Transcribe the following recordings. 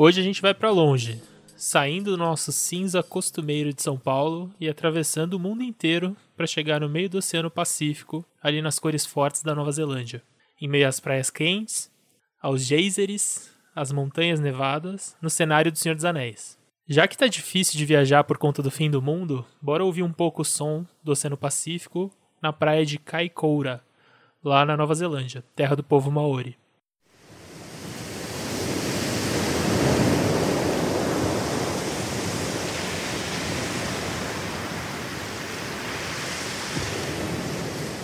Hoje a gente vai para longe, saindo do nosso cinza costumeiro de São Paulo e atravessando o mundo inteiro para chegar no meio do Oceano Pacífico, ali nas cores fortes da Nova Zelândia. Em meio às praias quentes, aos geysers, às montanhas nevadas, no cenário do Senhor dos Anéis. Já que tá difícil de viajar por conta do fim do mundo, bora ouvir um pouco o som do Oceano Pacífico na praia de Kaikoura, lá na Nova Zelândia, terra do povo maori.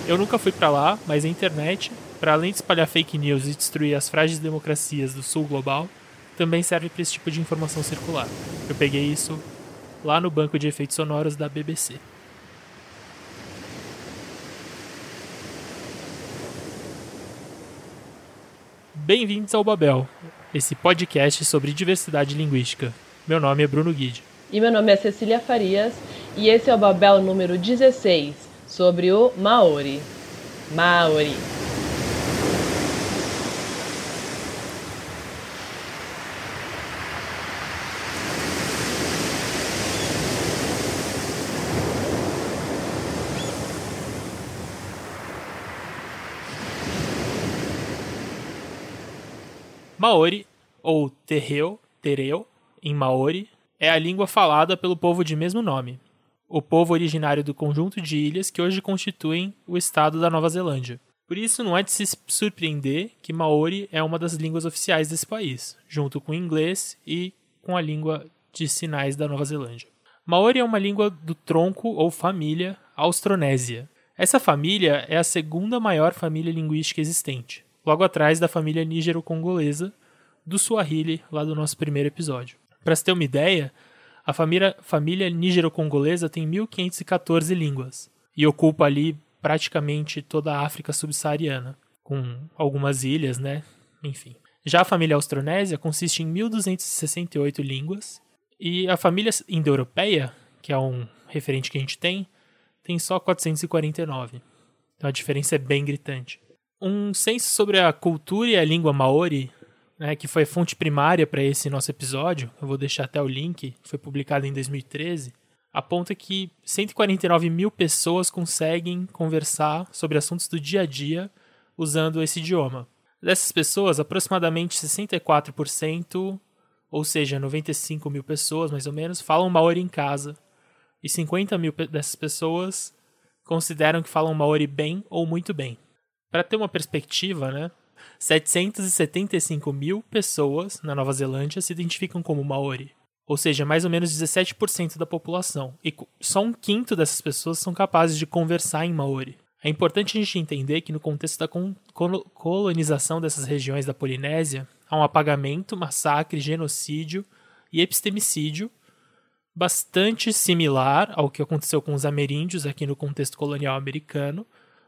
Eu nunca fui para lá, mas a internet, para além de espalhar fake news e destruir as frágeis democracias do sul global, também serve para esse tipo de informação circular. Eu peguei isso lá no banco de efeitos sonoros da BBC. Bem-vindos ao Babel, esse podcast sobre diversidade linguística. Meu nome é Bruno Guide. E meu nome é Cecília Farias, e esse é o Babel número 16 sobre o Maori. Maori. Maori, ou Terreu, Tereu, em Maori, é a língua falada pelo povo de mesmo nome, o povo originário do conjunto de ilhas que hoje constituem o estado da Nova Zelândia. Por isso, não é de se surpreender que Maori é uma das línguas oficiais desse país, junto com o inglês e com a língua de sinais da Nova Zelândia. Maori é uma língua do tronco ou família austronésia. Essa família é a segunda maior família linguística existente, logo atrás da família nígero-congolesa do Swahili, lá do nosso primeiro episódio. Para se ter uma ideia, a família, família nígero-congolesa tem 1514 línguas e ocupa ali praticamente toda a África subsaariana, com algumas ilhas, né? Enfim. Já a família austronésia consiste em 1268 línguas e a família indo-europeia, que é um referente que a gente tem, tem só 449. Então a diferença é bem gritante. Um censo sobre a cultura e a língua maori né, que foi fonte primária para esse nosso episódio, eu vou deixar até o link, foi publicado em 2013, aponta que 149 mil pessoas conseguem conversar sobre assuntos do dia a dia usando esse idioma. Dessas pessoas, aproximadamente 64%, ou seja, 95 mil pessoas mais ou menos, falam maori em casa, e 50 mil dessas pessoas consideram que falam maori bem ou muito bem. Para ter uma perspectiva, né, 775 mil pessoas na Nova Zelândia se identificam como Maori, ou seja, mais ou menos 17% da população, e só um quinto dessas pessoas são capazes de conversar em Maori. É importante a gente entender que no contexto da colonização dessas regiões da Polinésia, há um apagamento, massacre, genocídio e epistemicídio bastante similar ao que aconteceu com os ameríndios aqui no contexto colonial americano,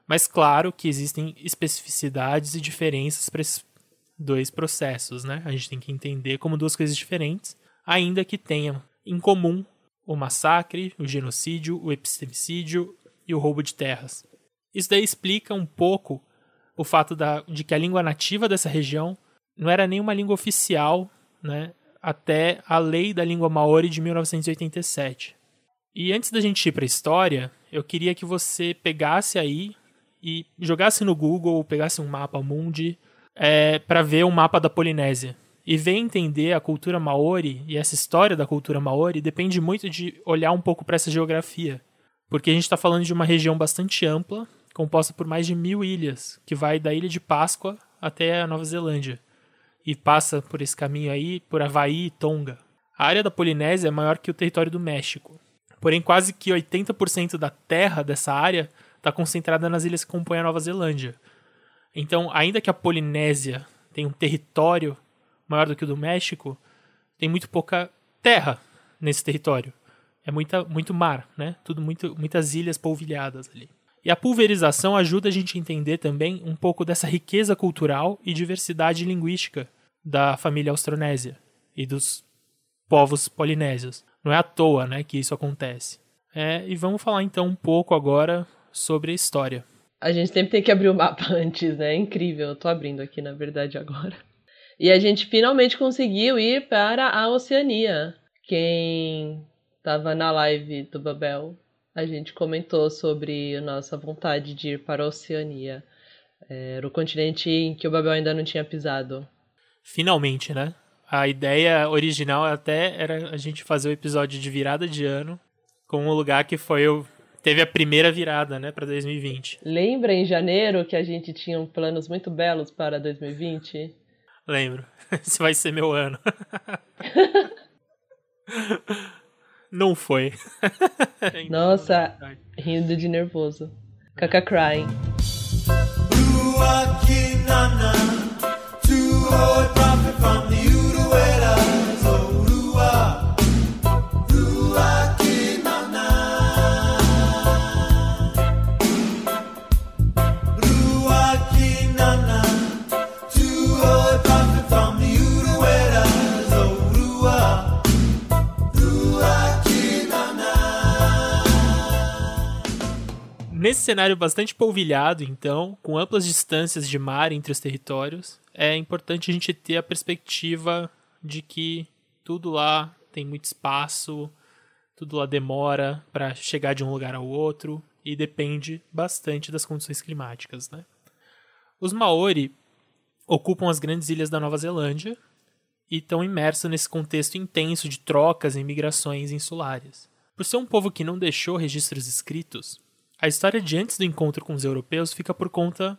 mas claro que existem especificidades e diferenças para esses dois processos, né? A gente tem que entender como duas coisas diferentes, ainda que tenham em comum o massacre, o genocídio, o epistemicídio e o roubo de terras. Isso daí explica um pouco o fato da, de que a língua nativa dessa região não era nem uma língua oficial, né? Até a lei da língua maori de 1987. E antes da gente ir para a história, eu queria que você pegasse aí e jogasse no Google ou pegasse um mapa mundi é, para ver um mapa da Polinésia. E ver entender a cultura maori e essa história da cultura maori depende muito de olhar um pouco para essa geografia, porque a gente está falando de uma região bastante ampla, composta por mais de mil ilhas, que vai da Ilha de Páscoa até a Nova Zelândia. E passa por esse caminho aí por Havaí e Tonga. A área da Polinésia é maior que o território do México, porém quase que 80% da terra dessa área está concentrada nas ilhas que compõem a Nova Zelândia. Então, ainda que a Polinésia tenha um território maior do que o do México, tem muito pouca terra nesse território. É muita, muito mar, né? Tudo muito, muitas ilhas polvilhadas ali. E a pulverização ajuda a gente a entender também um pouco dessa riqueza cultural e diversidade linguística da família austronésia e dos povos polinésios. Não é à toa né, que isso acontece. É, e vamos falar então um pouco agora sobre a história. A gente sempre tem que abrir o mapa antes, né? É incrível. Eu tô abrindo aqui, na verdade, agora. E a gente finalmente conseguiu ir para a Oceania. Quem estava na live do Babel, a gente comentou sobre a nossa vontade de ir para a Oceania. Era o continente em que o Babel ainda não tinha pisado. Finalmente, né? A ideia original até era a gente fazer o episódio de virada de ano com um lugar que foi o teve a primeira virada, né, para 2020. Lembra em janeiro que a gente tinha planos muito belos para 2020? Lembro. Esse vai ser meu ano. Não foi. Nossa, rindo de nervoso. Caca crying. Nesse cenário bastante polvilhado, então, com amplas distâncias de mar entre os territórios, é importante a gente ter a perspectiva de que tudo lá tem muito espaço, tudo lá demora para chegar de um lugar ao outro e depende bastante das condições climáticas, né? Os Maori ocupam as grandes ilhas da Nova Zelândia e estão imersos nesse contexto intenso de trocas e migrações insulares. Por ser um povo que não deixou registros escritos, a história de antes do encontro com os europeus fica por conta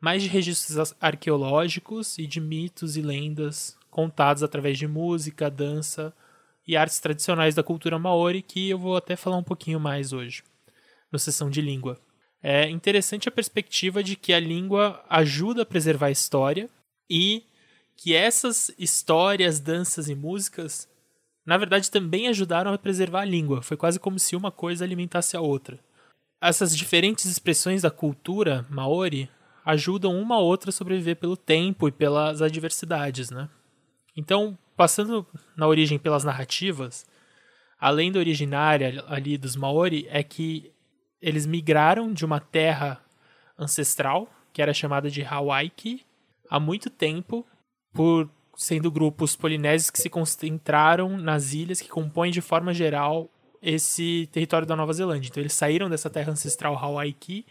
mais de registros arqueológicos e de mitos e lendas contados através de música, dança e artes tradicionais da cultura maori que eu vou até falar um pouquinho mais hoje, no sessão de língua. É interessante a perspectiva de que a língua ajuda a preservar a história e que essas histórias, danças e músicas, na verdade, também ajudaram a preservar a língua. Foi quase como se uma coisa alimentasse a outra essas diferentes expressões da cultura maori ajudam uma a outra a sobreviver pelo tempo e pelas adversidades, né? Então, passando na origem pelas narrativas, a lenda originária ali dos maori é que eles migraram de uma terra ancestral, que era chamada de Hawaii, há muito tempo, por sendo grupos polinésios que se concentraram nas ilhas que compõem de forma geral esse território da Nova Zelândia. Então eles saíram dessa terra ancestral Hawaii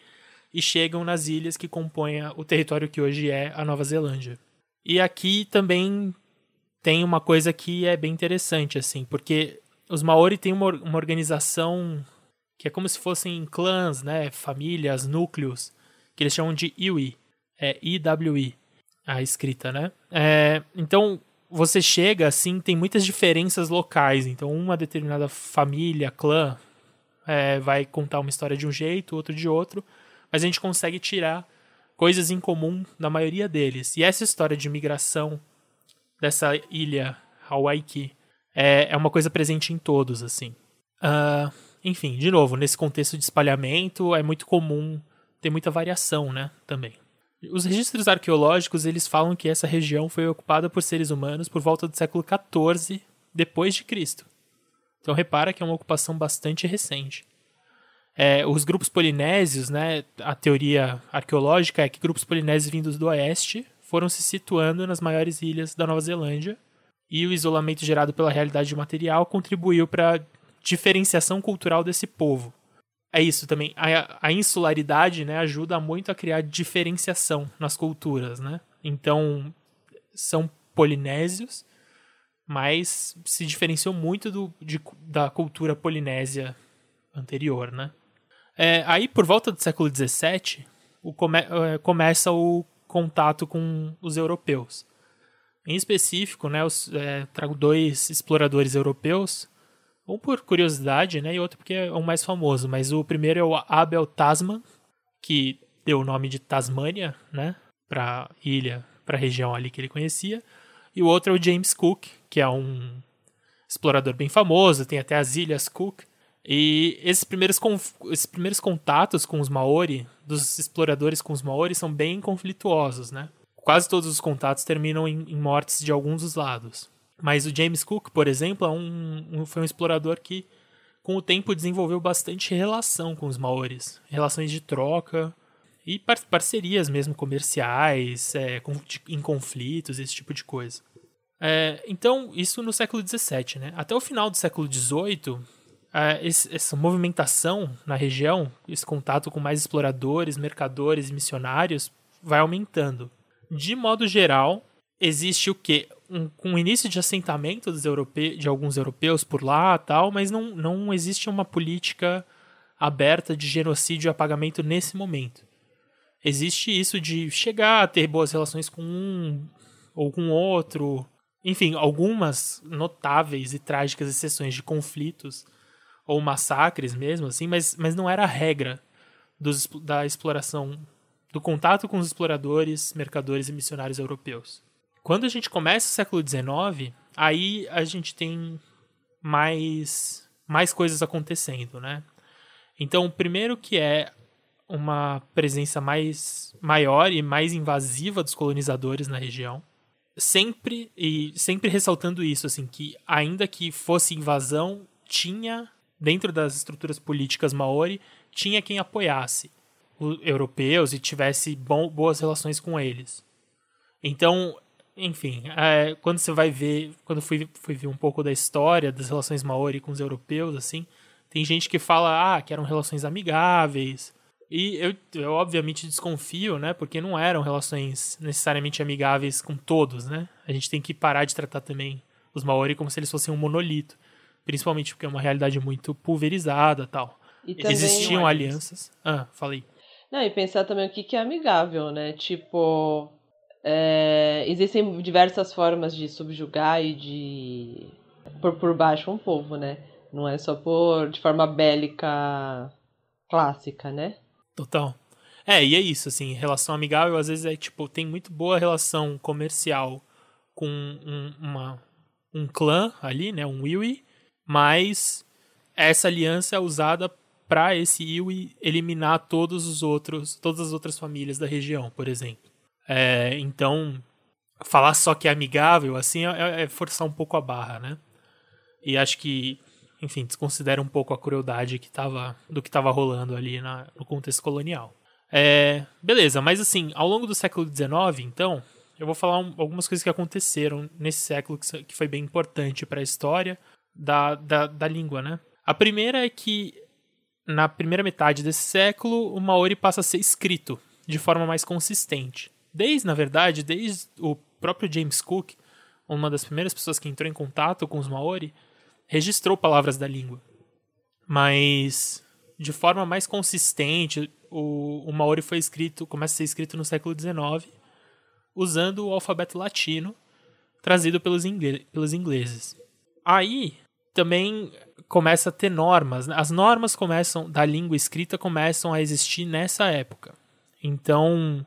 e chegam nas ilhas que compõem o território que hoje é a Nova Zelândia. E aqui também tem uma coisa que é bem interessante, assim, porque os Maori têm uma, uma organização que é como se fossem clãs, né, famílias, núcleos, que eles chamam de Iwi, é IWI, a escrita, né? É, então, você chega assim, tem muitas diferenças locais. Então, uma determinada família, clã, é, vai contar uma história de um jeito, outro de outro, mas a gente consegue tirar coisas em comum na maioria deles. E essa história de migração dessa ilha Hawaii é, é uma coisa presente em todos, assim. Uh, enfim, de novo, nesse contexto de espalhamento, é muito comum ter muita variação, né, também. Os registros arqueológicos eles falam que essa região foi ocupada por seres humanos por volta do século XIV depois de Cristo. Então repara que é uma ocupação bastante recente. É, os grupos polinésios, né, a teoria arqueológica é que grupos polinésios vindos do oeste foram se situando nas maiores ilhas da Nova Zelândia e o isolamento gerado pela realidade material contribuiu para a diferenciação cultural desse povo é isso também. A, a, insularidade né, ajuda muito a criar diferenciação nas culturas. Né? Então, são polinésios, mas se diferenciam muito do, de, da cultura polinésia anterior. Né? É, aí, por volta do século XVII, o come, é, começa o contato com os europeus. Em específico, né, os, é, trago dois exploradores europeus um por curiosidade, né? E outro porque é o mais famoso. Mas o primeiro é o Abel Tasman, que deu o nome de Tasmânia, né? Pra ilha, pra região ali que ele conhecia. E o outro é o James Cook, que é um explorador bem famoso, tem até as Ilhas Cook. E esses primeiros, esses primeiros contatos com os Maori, dos exploradores com os Maori, são bem conflituosos, né? Quase todos os contatos terminam em, em mortes de alguns dos lados. Mas o James Cook, por exemplo, é um, um, foi um explorador que com o tempo desenvolveu bastante relação com os maores, relações de troca e par parcerias mesmo comerciais, é, com, em conflitos, esse tipo de coisa. É, então, isso no século XVII. Né? Até o final do século XVIII, é, esse, essa movimentação na região, esse contato com mais exploradores, mercadores e missionários, vai aumentando. De modo geral, existe o quê? Um, um início de assentamento europe... de alguns europeus por lá tal, mas não, não existe uma política aberta de genocídio e apagamento nesse momento existe isso de chegar a ter boas relações com um ou com outro. Enfim, algumas notáveis e trágicas exceções de conflitos ou massacres mesmo, assim, mas, mas não era a regra dos, da exploração, do contato com os exploradores, mercadores e missionários europeus. Quando a gente começa o século XIX, aí a gente tem mais, mais coisas acontecendo, né? Então, o primeiro que é uma presença mais maior e mais invasiva dos colonizadores na região. Sempre e sempre ressaltando isso assim que ainda que fosse invasão, tinha dentro das estruturas políticas maori, tinha quem apoiasse os europeus e tivesse bom, boas relações com eles. Então, enfim, é, quando você vai ver, quando fui, fui ver um pouco da história das relações maori com os europeus, assim, tem gente que fala ah, que eram relações amigáveis, e eu, eu, obviamente desconfio, né? Porque não eram relações necessariamente amigáveis com todos, né? A gente tem que parar de tratar também os Maori como se eles fossem um monolito. Principalmente porque é uma realidade muito pulverizada tal. E Existiam alianças. Ah, falei. Não, e pensar também o que, que é amigável, né? Tipo. É, existem diversas formas de subjugar e de pôr por baixo um povo, né? Não é só por de forma bélica clássica, né? Total. É, e é isso, assim, relação amigável às vezes é tipo, tem muito boa relação comercial com um, uma, um clã ali, né, um Iwi, mas essa aliança é usada para esse Iwi eliminar todos os outros, todas as outras famílias da região, por exemplo. É, então, falar só que é amigável, assim, é, é forçar um pouco a barra, né? E acho que enfim, desconsidera um pouco a crueldade que tava, do que estava rolando ali na, no contexto colonial. É, beleza, mas assim, ao longo do século XIX, então, eu vou falar um, algumas coisas que aconteceram nesse século que, que foi bem importante para a história da, da, da língua, né? A primeira é que, na primeira metade desse século, o Maori passa a ser escrito de forma mais consistente. Desde, na verdade, desde o próprio James Cook, uma das primeiras pessoas que entrou em contato com os Maori, registrou palavras da língua. Mas de forma mais consistente, o, o Maori foi escrito, começa a ser escrito no século XIX, usando o alfabeto latino trazido pelos, ingle pelos ingleses. Aí também começa a ter normas. Né? As normas começam da língua escrita começam a existir nessa época. Então,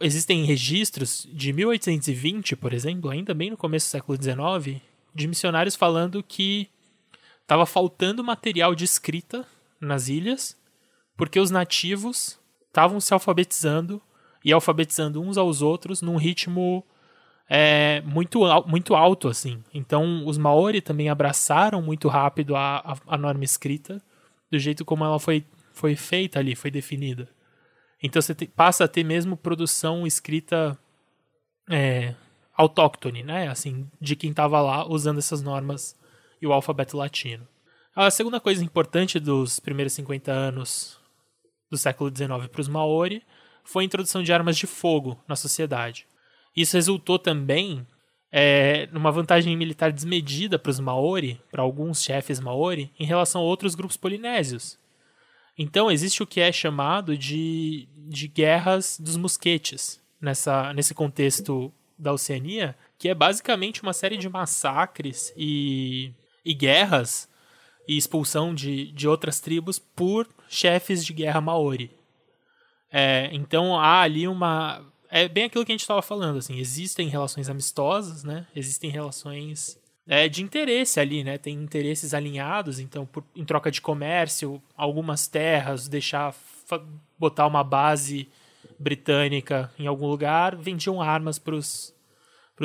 existem registros de 1820, por exemplo, ainda bem no começo do século XIX, de missionários falando que estava faltando material de escrita nas ilhas, porque os nativos estavam se alfabetizando e alfabetizando uns aos outros num ritmo é, muito, muito alto, assim. Então, os Maori também abraçaram muito rápido a, a, a norma escrita, do jeito como ela foi, foi feita ali, foi definida. Então, você te, passa a ter mesmo produção escrita é, autóctone, né? Assim, de quem estava lá usando essas normas e o alfabeto latino. A segunda coisa importante dos primeiros 50 anos do século XIX para os Maori foi a introdução de armas de fogo na sociedade. Isso resultou também é, numa vantagem militar desmedida para os Maori, para alguns chefes Maori, em relação a outros grupos polinésios. Então existe o que é chamado de, de guerras dos mosquetes nessa, nesse contexto da Oceania, que é basicamente uma série de massacres e, e guerras e expulsão de, de outras tribos por chefes de guerra maori. É, então há ali uma. É bem aquilo que a gente estava falando, assim, existem relações amistosas, né? Existem relações é, de interesse ali, né? Tem interesses alinhados, então, por, em troca de comércio, algumas terras, deixar botar uma base britânica em algum lugar vendiam armas para os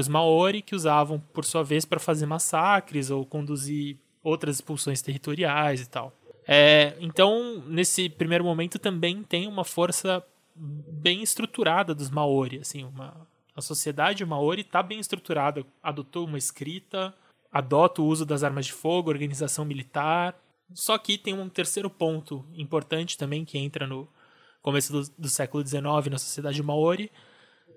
Maori, que usavam, por sua vez, para fazer massacres ou conduzir outras expulsões territoriais e tal. É, então, nesse primeiro momento também tem uma força bem estruturada dos Maori, assim, uma a sociedade Maori está bem estruturada, adotou uma escrita, adota o uso das armas de fogo, organização militar. Só que tem um terceiro ponto importante também que entra no começo do, do século XIX na sociedade Maori,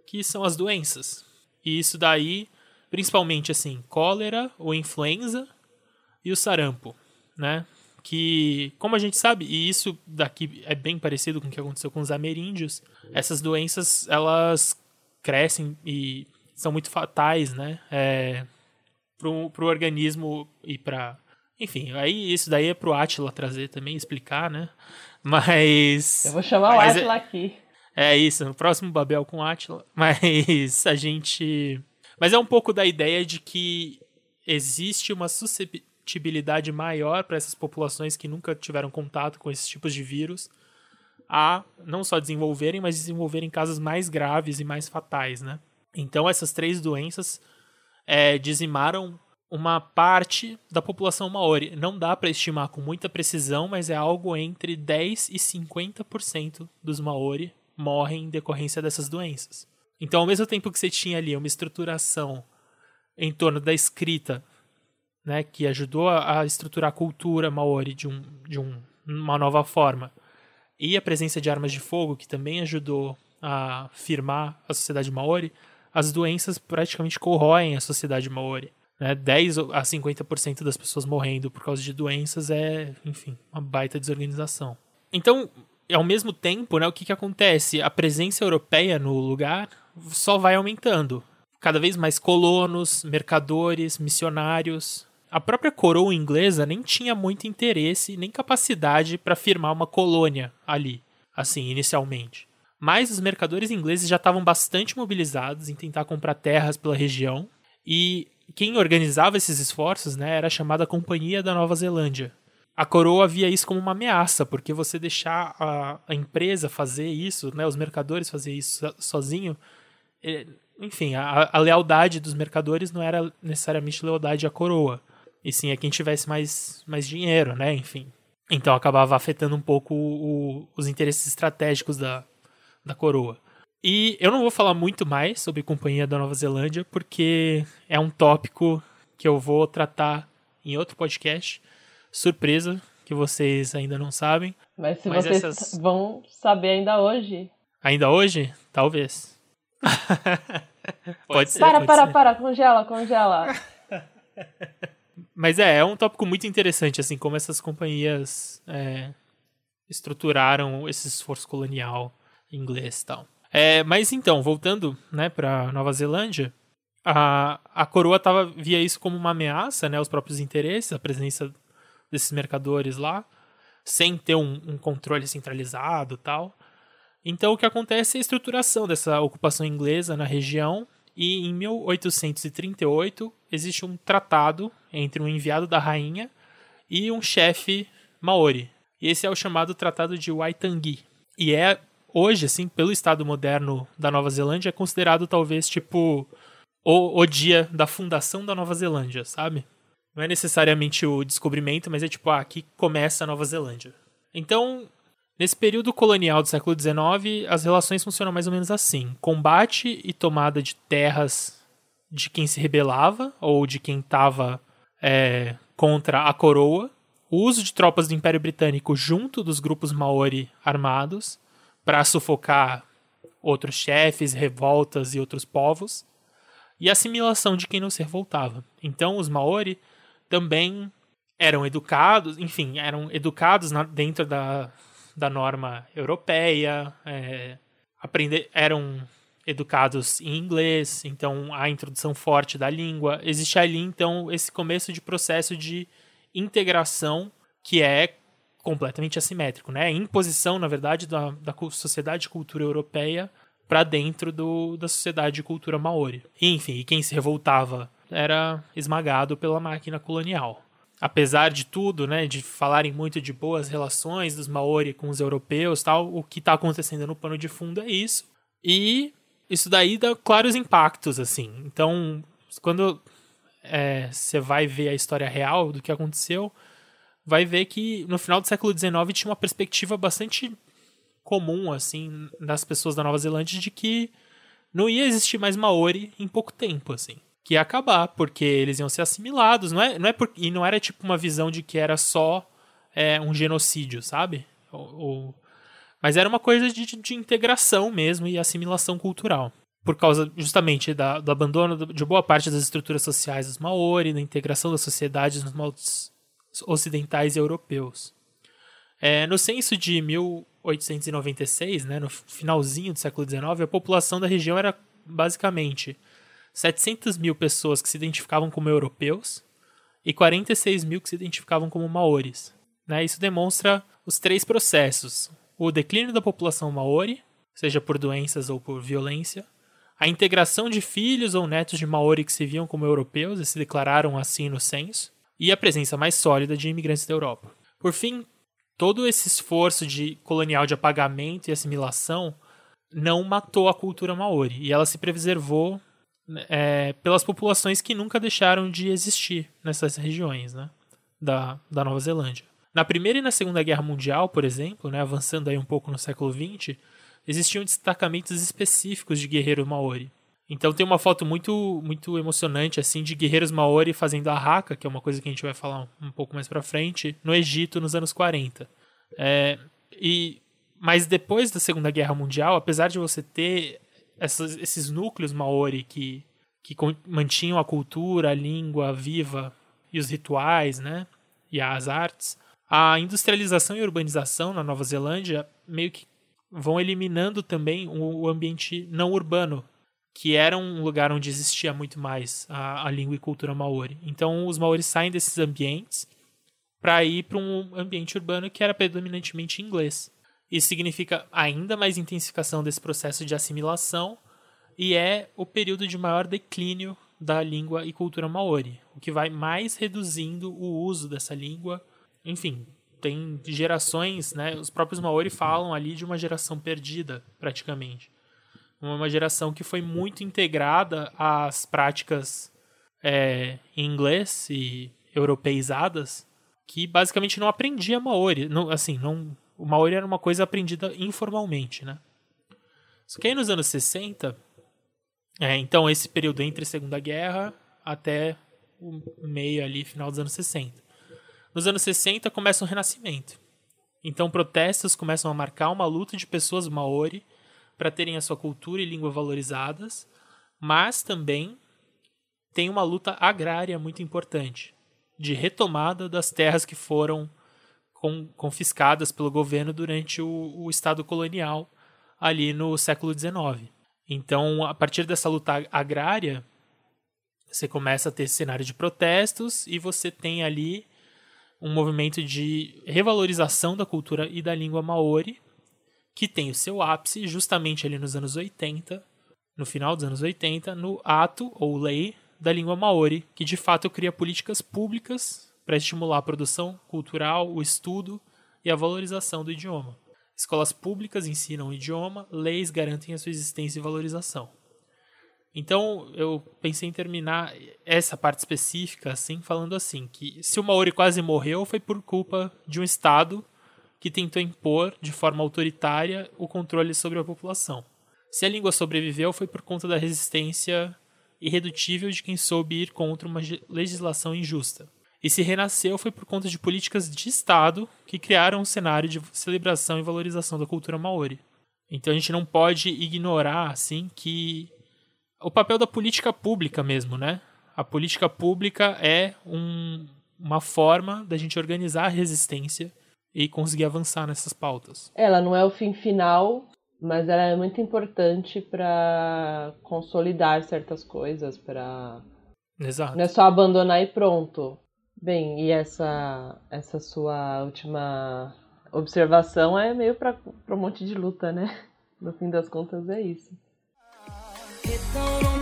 que são as doenças. E isso daí, principalmente assim, cólera ou influenza e o sarampo, né? Que, como a gente sabe, e isso daqui é bem parecido com o que aconteceu com os ameríndios, essas doenças, elas crescem e são muito fatais, né? É, pro, pro organismo e para enfim, aí isso daí é pro Atila trazer também, explicar, né? Mas. Eu vou chamar o Atila é, aqui. É isso, no próximo Babel com o Atila. Mas a gente. Mas é um pouco da ideia de que existe uma susceptibilidade maior para essas populações que nunca tiveram contato com esses tipos de vírus a não só desenvolverem, mas desenvolverem casos mais graves e mais fatais, né? Então essas três doenças é, dizimaram uma parte da população maori. Não dá para estimar com muita precisão, mas é algo entre 10 e 50% dos maori morrem em decorrência dessas doenças. Então, ao mesmo tempo que você tinha ali uma estruturação em torno da escrita, né, que ajudou a, estruturar a cultura maori de, um, de um, uma nova forma, e a presença de armas de fogo, que também ajudou a firmar a sociedade maori, as doenças praticamente corroem a sociedade maori. Né? 10 a 50% das pessoas morrendo por causa de doenças é, enfim, uma baita desorganização. Então, ao mesmo tempo, né, o que, que acontece? A presença europeia no lugar só vai aumentando. Cada vez mais colonos, mercadores, missionários, a própria coroa inglesa nem tinha muito interesse nem capacidade para firmar uma colônia ali, assim, inicialmente. Mas os mercadores ingleses já estavam bastante mobilizados em tentar comprar terras pela região, e quem organizava esses esforços né, era a chamada Companhia da Nova Zelândia. A coroa via isso como uma ameaça, porque você deixar a, a empresa fazer isso, né, os mercadores fazer isso sozinho, é, enfim, a, a lealdade dos mercadores não era necessariamente lealdade à coroa e sim a quem tivesse mais, mais dinheiro, né? Enfim. Então acabava afetando um pouco o, os interesses estratégicos da, da coroa. E eu não vou falar muito mais sobre Companhia da Nova Zelândia, porque é um tópico que eu vou tratar em outro podcast. Surpresa, que vocês ainda não sabem. Mas se Mas vocês essas... vão saber ainda hoje. Ainda hoje? Talvez. pode ser. Para, pode para, ser. para, congela, congela. Mas é, é um tópico muito interessante, assim, como essas companhias é, estruturaram esse esforço colonial inglês e tal. É, mas então, voltando né, para Nova Zelândia, a, a coroa tava, via isso como uma ameaça, né, os próprios interesses, a presença desses mercadores lá, sem ter um, um controle centralizado tal. Então, o que acontece é a estruturação dessa ocupação inglesa na região e em 1838 existe um tratado entre um enviado da rainha e um chefe maori. E esse é o chamado Tratado de Waitangi. E é hoje, assim, pelo estado moderno da Nova Zelândia, é considerado talvez tipo o, o dia da fundação da Nova Zelândia, sabe? Não é necessariamente o descobrimento, mas é tipo, ah, aqui começa a Nova Zelândia. Então, Nesse período colonial do século XIX, as relações funcionam mais ou menos assim: combate e tomada de terras de quem se rebelava ou de quem estava é, contra a coroa, o uso de tropas do Império Britânico junto dos grupos maori armados para sufocar outros chefes, revoltas e outros povos, e assimilação de quem não se revoltava. Então, os maori também eram educados, enfim, eram educados na, dentro da, da norma europeia, é, aprender, eram educados em inglês, então a introdução forte da língua. Existe ali, então, esse começo de processo de integração que é completamente assimétrico, né? Imposição, na verdade, da, da sociedade e cultura europeia para dentro do, da sociedade e cultura maori. enfim, e quem se revoltava era esmagado pela máquina colonial apesar de tudo, né, de falarem muito de boas relações dos Maori com os europeus, tal, o que está acontecendo no pano de fundo é isso. E isso daí dá claros impactos, assim. Então, quando é, você vai ver a história real do que aconteceu, vai ver que no final do século XIX tinha uma perspectiva bastante comum, assim, das pessoas da Nova Zelândia de que não ia existir mais Maori em pouco tempo, assim. Que ia acabar, porque eles iam ser assimilados. Não é, não é por, e não era tipo uma visão de que era só é, um genocídio, sabe? Ou, ou, mas era uma coisa de, de integração mesmo e assimilação cultural por causa justamente da, do abandono de boa parte das estruturas sociais dos Maori, da integração das sociedades nos moldes ocidentais e europeus. É, no censo de 1896, né, no finalzinho do século XIX, a população da região era basicamente 700 mil pessoas que se identificavam como europeus e 46 mil que se identificavam como maores. Né? Isso demonstra os três processos: o declínio da população maori, seja por doenças ou por violência, a integração de filhos ou netos de Maori que se viam como europeus e se declararam assim no censo, e a presença mais sólida de imigrantes da Europa. Por fim, todo esse esforço de colonial de apagamento e assimilação não matou a cultura maori e ela se preservou é, pelas populações que nunca deixaram de existir nessas regiões né, da, da Nova Zelândia. Na Primeira e na Segunda Guerra Mundial, por exemplo, né, avançando aí um pouco no século XX, existiam destacamentos específicos de guerreiros maori. Então tem uma foto muito muito emocionante assim de guerreiros maori fazendo a haka, que é uma coisa que a gente vai falar um pouco mais para frente, no Egito nos anos 40. É, e mas depois da Segunda Guerra Mundial, apesar de você ter essas, esses núcleos maori que que mantinham a cultura, a língua viva e os rituais, né, e as artes, a industrialização e urbanização na Nova Zelândia meio que vão eliminando também o ambiente não urbano, que era um lugar onde existia muito mais a, a língua e cultura maori. Então os maoris saem desses ambientes para ir para um ambiente urbano que era predominantemente inglês. Isso significa ainda mais intensificação desse processo de assimilação e é o período de maior declínio da língua e cultura maori, o que vai mais reduzindo o uso dessa língua, enfim, tem gerações, né? Os próprios Maori falam ali de uma geração perdida, praticamente. Uma geração que foi muito integrada às práticas é, em inglês e europeizadas, que basicamente não aprendia Maori. Não, assim, não, o Maori era uma coisa aprendida informalmente, né? Só que aí nos anos 60, é, então esse período entre a Segunda Guerra até o meio ali, final dos anos 60. Nos anos 60 começa um renascimento. Então protestos começam a marcar uma luta de pessoas maori para terem a sua cultura e língua valorizadas, mas também tem uma luta agrária muito importante, de retomada das terras que foram confiscadas pelo governo durante o, o Estado colonial ali no século XIX. Então, a partir dessa luta agrária, você começa a ter esse cenário de protestos e você tem ali um movimento de revalorização da cultura e da língua maori, que tem o seu ápice justamente ali nos anos 80, no final dos anos 80, no ato ou lei da língua maori, que de fato cria políticas públicas para estimular a produção cultural, o estudo e a valorização do idioma. Escolas públicas ensinam o idioma, leis garantem a sua existência e valorização. Então, eu pensei em terminar essa parte específica assim, falando assim, que se o Maori quase morreu foi por culpa de um estado que tentou impor de forma autoritária o controle sobre a população. Se a língua sobreviveu foi por conta da resistência irredutível de quem soube ir contra uma legislação injusta. E se renasceu foi por conta de políticas de Estado que criaram um cenário de celebração e valorização da cultura maori. Então a gente não pode ignorar assim que o papel da política pública mesmo, né? A política pública é um, uma forma da gente organizar a resistência e conseguir avançar nessas pautas. Ela não é o fim final, mas ela é muito importante para consolidar certas coisas, para Exato. Não é só abandonar e pronto. Bem, e essa essa sua última observação é meio para um monte de luta, né? No fim das contas é isso. Então,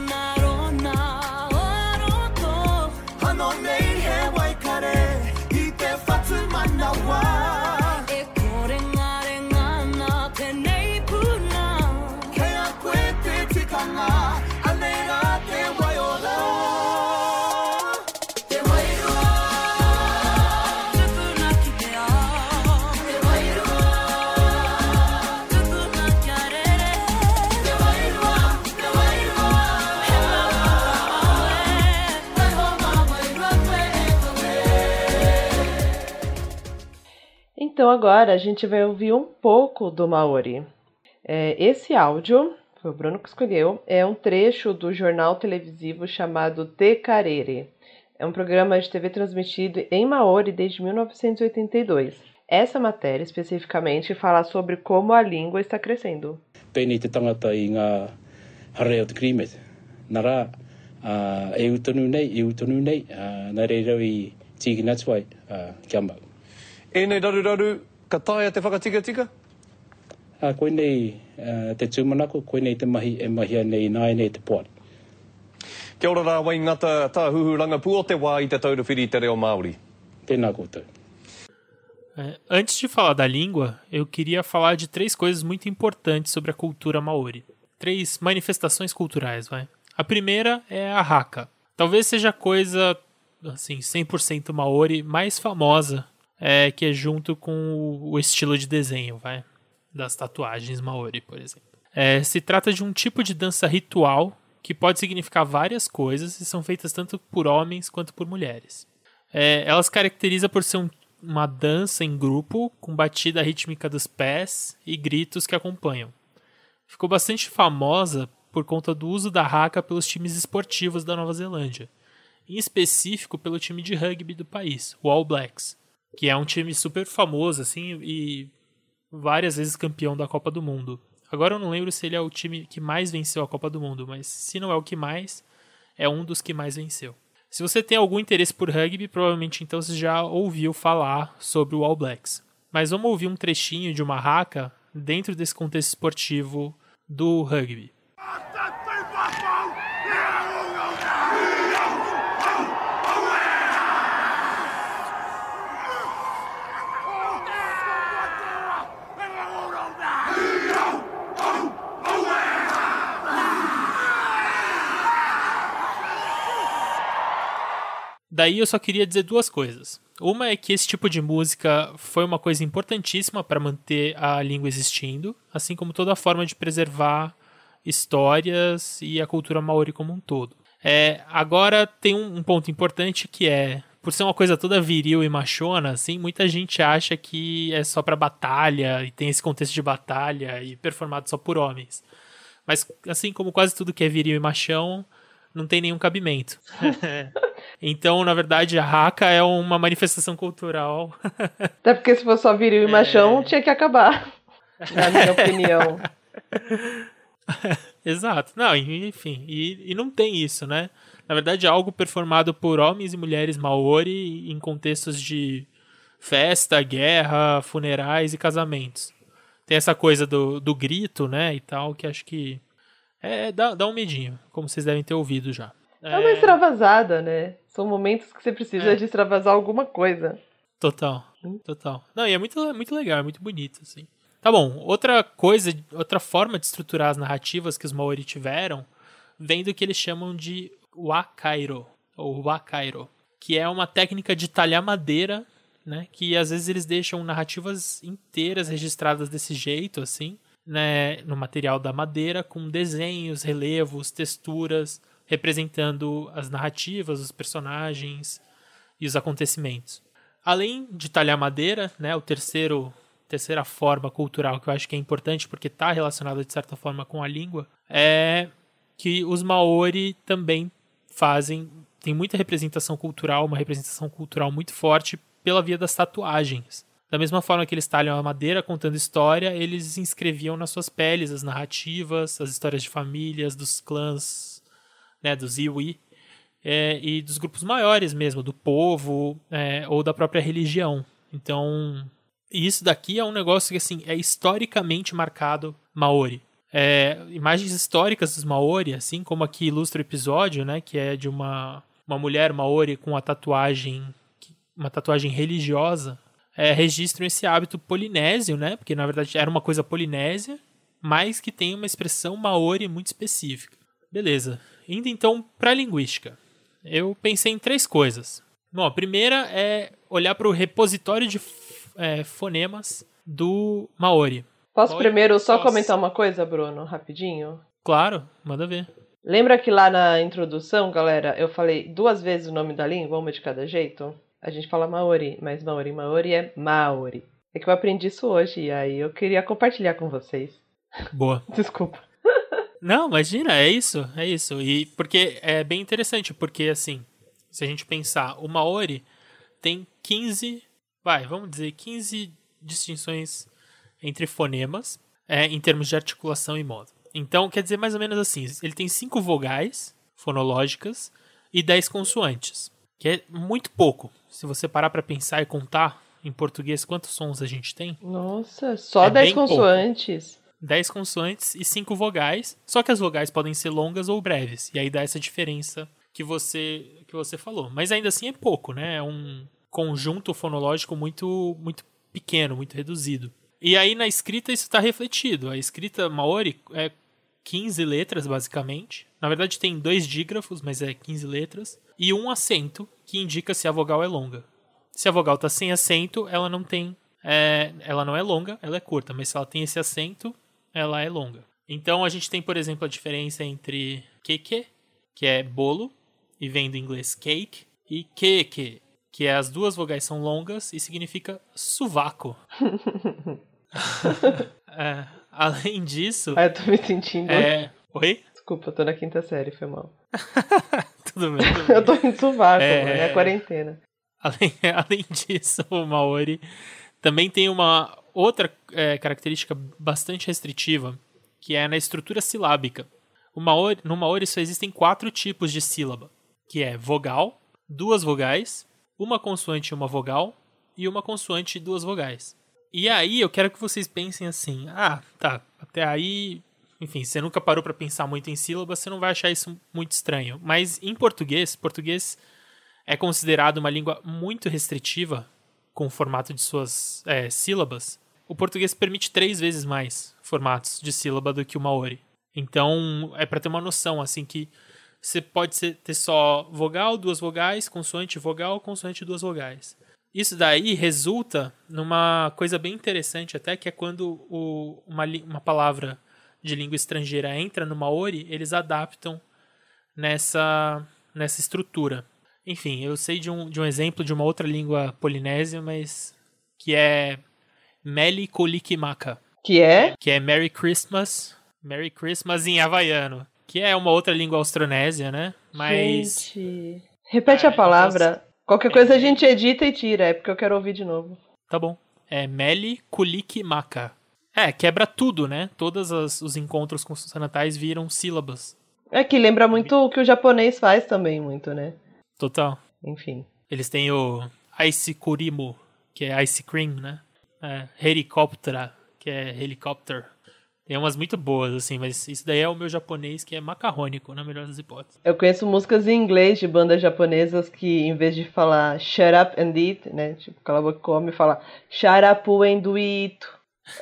agora a gente vai ouvir um pouco do Maori. É, esse áudio, foi o Bruno que escolheu, é um trecho do jornal televisivo chamado Te Carere. É um programa de TV transmitido em Maori desde 1982. Essa matéria especificamente fala sobre como a língua está crescendo. Uh, e nei, e nei, uh, uh. E nei raru raru, ka taia te whakatika tika? Uh, koe nei uh, te tūmanako, koe nei te mahi, e mahia nei nai nei te poari. Kia ora rā wai ngata tā huhuranga pu o te wā i te tauru whiri te reo Māori. Tēnā koutou. É, antes de falar da língua, eu queria falar de três coisas muito importantes sobre a cultura maori. Três manifestações culturais, vai. A primeira é a haka. Talvez seja a coisa, assim, 100% maori mais famosa, é, que é junto com o estilo de desenho, vai. Das tatuagens maori, por exemplo. É, se trata de um tipo de dança ritual que pode significar várias coisas e são feitas tanto por homens quanto por mulheres. É, ela se caracteriza por ser um uma dança em grupo com batida rítmica dos pés e gritos que acompanham. Ficou bastante famosa por conta do uso da haka pelos times esportivos da Nova Zelândia, em específico pelo time de rugby do país, o All Blacks, que é um time super famoso assim e várias vezes campeão da Copa do Mundo. Agora eu não lembro se ele é o time que mais venceu a Copa do Mundo, mas se não é o que mais, é um dos que mais venceu. Se você tem algum interesse por rugby, provavelmente então você já ouviu falar sobre o All Blacks. Mas vamos ouvir um trechinho de uma raca dentro desse contexto esportivo do rugby. Daí eu só queria dizer duas coisas. Uma é que esse tipo de música foi uma coisa importantíssima para manter a língua existindo, assim como toda a forma de preservar histórias e a cultura maori como um todo. É, agora tem um, um ponto importante que é, por ser uma coisa toda viril e machona, assim, muita gente acha que é só para batalha e tem esse contexto de batalha e performado só por homens. Mas assim como quase tudo que é viril e machão, não tem nenhum cabimento. então, na verdade, a Haka é uma manifestação cultural. Até porque se fosse só viril e machão, é... tinha que acabar. Na minha opinião. Exato. Não, enfim. E, e não tem isso, né? Na verdade, é algo performado por homens e mulheres maori em contextos de festa, guerra, funerais e casamentos. Tem essa coisa do, do grito, né, e tal, que acho que é, dá, dá um medinho, como vocês devem ter ouvido já. É, é uma extravasada, né? São momentos que você precisa é. de extravasar alguma coisa. Total, hum? total. Não, e é muito, muito legal, é muito bonito, assim. Tá bom, outra coisa, outra forma de estruturar as narrativas que os Maori tiveram vem do que eles chamam de wakairo, ou wakairo, que é uma técnica de talhar madeira, né, que às vezes eles deixam narrativas inteiras registradas desse jeito, assim, né, no material da madeira com desenhos, relevos, texturas representando as narrativas, os personagens e os acontecimentos. Além de talhar madeira, né, o terceiro terceira forma cultural que eu acho que é importante porque está relacionada de certa forma com a língua é que os maori também fazem tem muita representação cultural, uma representação cultural muito forte pela via das tatuagens. Da mesma forma que eles talham a madeira contando história, eles inscreviam nas suas peles as narrativas, as histórias de famílias, dos clãs, né, dos iwi, é, e dos grupos maiores mesmo, do povo é, ou da própria religião. Então, isso daqui é um negócio que assim é historicamente marcado Maori. É, imagens históricas dos Maori, assim como aqui ilustra o episódio, né, que é de uma, uma mulher Maori com a tatuagem, uma tatuagem religiosa é, registram esse hábito polinésio, né? Porque na verdade era uma coisa polinésia, mas que tem uma expressão maori muito específica. Beleza. Indo então para a linguística. Eu pensei em três coisas. Bom, a primeira é olhar para o repositório de é, fonemas do Maori. Posso Maori? primeiro só Posso. comentar uma coisa, Bruno, rapidinho? Claro, manda ver. Lembra que lá na introdução, galera, eu falei duas vezes o nome da língua, uma de cada jeito? A gente fala Maori, mas Maori Maori é Maori. É que eu aprendi isso hoje e aí eu queria compartilhar com vocês. Boa. Desculpa. Não, imagina, é isso, é isso. E porque é bem interessante, porque assim, se a gente pensar, o Maori tem 15, vai, vamos dizer, 15 distinções entre fonemas, é, em termos de articulação e modo. Então, quer dizer mais ou menos assim, ele tem cinco vogais fonológicas e 10 consoantes, que é muito pouco. Se você parar para pensar e contar em português quantos sons a gente tem, Nossa, só É 10 bem pouco. Consoantes. 10 consoantes e 5 vogais, só que as vogais podem ser longas ou breves, e aí dá essa diferença que você que você falou. Mas ainda assim é pouco, né? É um conjunto fonológico muito muito pequeno, muito reduzido. E aí na escrita isso está refletido. A escrita maori é 15 letras basicamente. Na verdade tem dois dígrafos, mas é 15 letras e um acento que indica se a vogal é longa. Se a vogal está sem acento, ela não tem é, ela não é longa, ela é curta, mas se ela tem esse acento, ela é longa. Então a gente tem, por exemplo, a diferença entre keke, que é bolo, e vem do inglês cake, e keke, que é as duas vogais são longas e significa sovaco. É, além disso, Ah, eu tô me sentindo. é... Oi? Desculpa, eu tô na quinta série, foi mal. Tudo bem, tudo bem. Eu tô em sovaco, É. mano, é a quarentena. Além, além disso, o Maori também tem uma outra é, característica bastante restritiva, que é na estrutura silábica. Maori, no Maori só existem quatro tipos de sílaba, que é vogal, duas vogais, uma consoante e uma vogal, e uma consoante e duas vogais. E aí eu quero que vocês pensem assim, ah, tá, até aí, enfim, você nunca parou para pensar muito em sílabas, você não vai achar isso muito estranho. Mas em português, português é considerado uma língua muito restritiva com o formato de suas é, sílabas, o português permite três vezes mais formatos de sílaba do que o maori. Então, é para ter uma noção, assim, que você pode ter só vogal, duas vogais, consoante, vogal, consoante, duas vogais. Isso daí resulta numa coisa bem interessante até, que é quando o, uma, uma palavra de língua estrangeira entra no maori, eles adaptam nessa, nessa estrutura. Enfim, eu sei de um, de um exemplo de uma outra língua polinésia, mas que é Meli Kolikimaka, Que é? que é Merry Christmas, Merry Christmas em havaiano, que é uma outra língua austronésia, né? Mas Gente. Repete É, a palavra. Qualquer coisa a gente edita e tira, é porque eu quero ouvir de novo. tá bom. É Meli Kulikimaka. É, quebra tudo, né? Todos os encontros consonantais viram sílabas. É que lembra muito o que o japonês faz também, muito, né? Total. Enfim. Eles têm o Ice Kurimo, que é ice cream, né? É, helicóptera, que é helicopter. Tem umas muito boas, assim, mas isso daí é o meu japonês que é macarrônico, na melhor das hipóteses. Eu conheço músicas em inglês de bandas japonesas que, em vez de falar shut up and eat, né? Tipo, cala a boca e come, fala shut up and do it.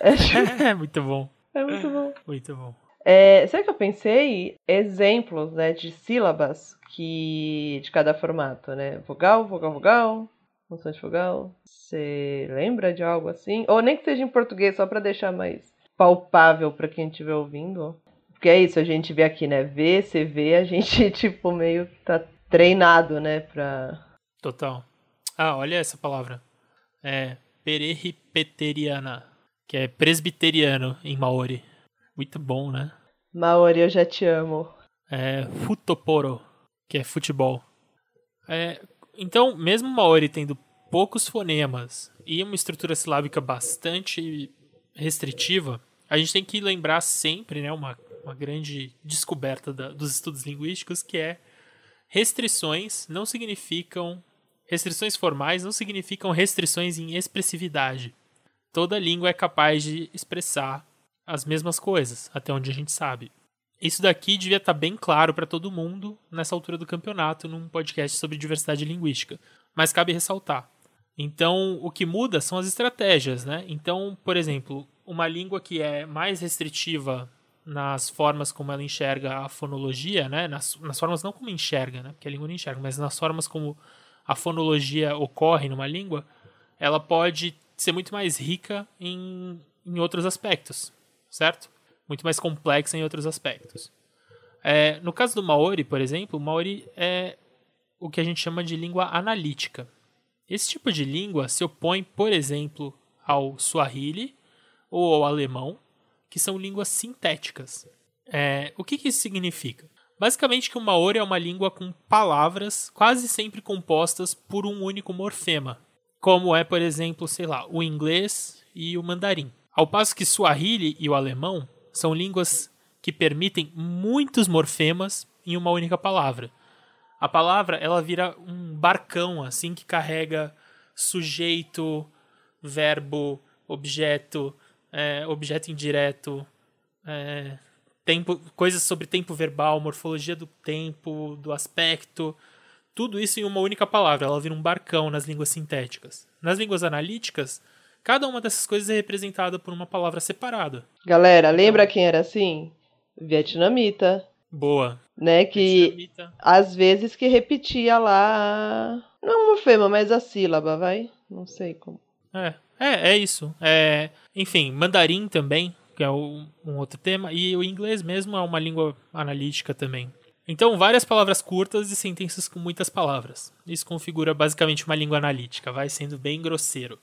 É, tipo, É muito bom, é muito bom. muito bom. É, sabe o que eu pensei? Exemplos, né, de sílabas que de cada formato, né? Vogal, vogal, vogal, consoante vogal. Você lembra de algo assim? Ou nem que seja em português, só pra deixar mais palpável pra quem estiver ouvindo. Porque é isso, a gente vê aqui, né? Vê, você vê, a gente, tipo, meio que tá treinado, né, pra... Total. Ah, olha essa palavra. É perihipeteriana, que é presbiteriano em maori. Muito bom, né? Maori, eu já te amo. é futoporo, que é futebol. É, então, mesmo Maori tendo poucos fonemas e uma estrutura silábica bastante restritiva, a gente tem que lembrar sempre, né, uma, uma grande descoberta da- dos estudos linguísticos, que é restrições não significam restrições formais não significam restrições em expressividade. Toda língua é capaz de expressar as mesmas coisas, até onde a gente sabe. Isso daqui devia estar bem claro para todo mundo nessa altura do campeonato, num podcast sobre diversidade linguística. Mas cabe ressaltar. Então, o que muda são as estratégias, né? Então, por exemplo, uma língua que é mais restritiva nas formas como ela enxerga a fonologia, né? Nas, nas formas não como enxerga, né? Porque a língua não enxerga, mas nas formas como a fonologia ocorre numa língua, ela pode ser muito mais rica em, em outros aspectos, certo? Muito mais complexa em outros aspectos. É, no caso do Maori, por exemplo, o Maori é o que a gente chama de língua analítica. Esse tipo de língua se opõe, por exemplo, ao Swahili ou ao alemão, que são línguas sintéticas. É, o que, que isso significa? Basicamente que o Maori é uma língua com palavras quase sempre compostas por um único morfema, como é, por exemplo, sei lá, o inglês e o mandarim. Ao passo que Swahili e o alemão são línguas que permitem muitos morfemas em uma única palavra. A palavra ela vira um barcão assim que carrega sujeito, verbo, objeto, é, objeto indireto, é, tempo, coisas sobre tempo verbal, morfologia do tempo, do aspecto, tudo isso em uma única palavra. Ela vira um barcão nas línguas sintéticas. Nas línguas analíticas, cada uma dessas coisas é representada por uma palavra separada. Galera, lembra quem era assim? Vietnamita. Boa. Né, que às vezes que repetia lá, não o morfema, mas a sílaba, vai? Não sei como. É, é, é isso. É, enfim, mandarim também, que é o- um outro tema, e o inglês mesmo é uma língua analítica também. Então, várias palavras curtas e sentenças com muitas palavras. Isso configura basicamente uma língua analítica, vai sendo bem grosseiro.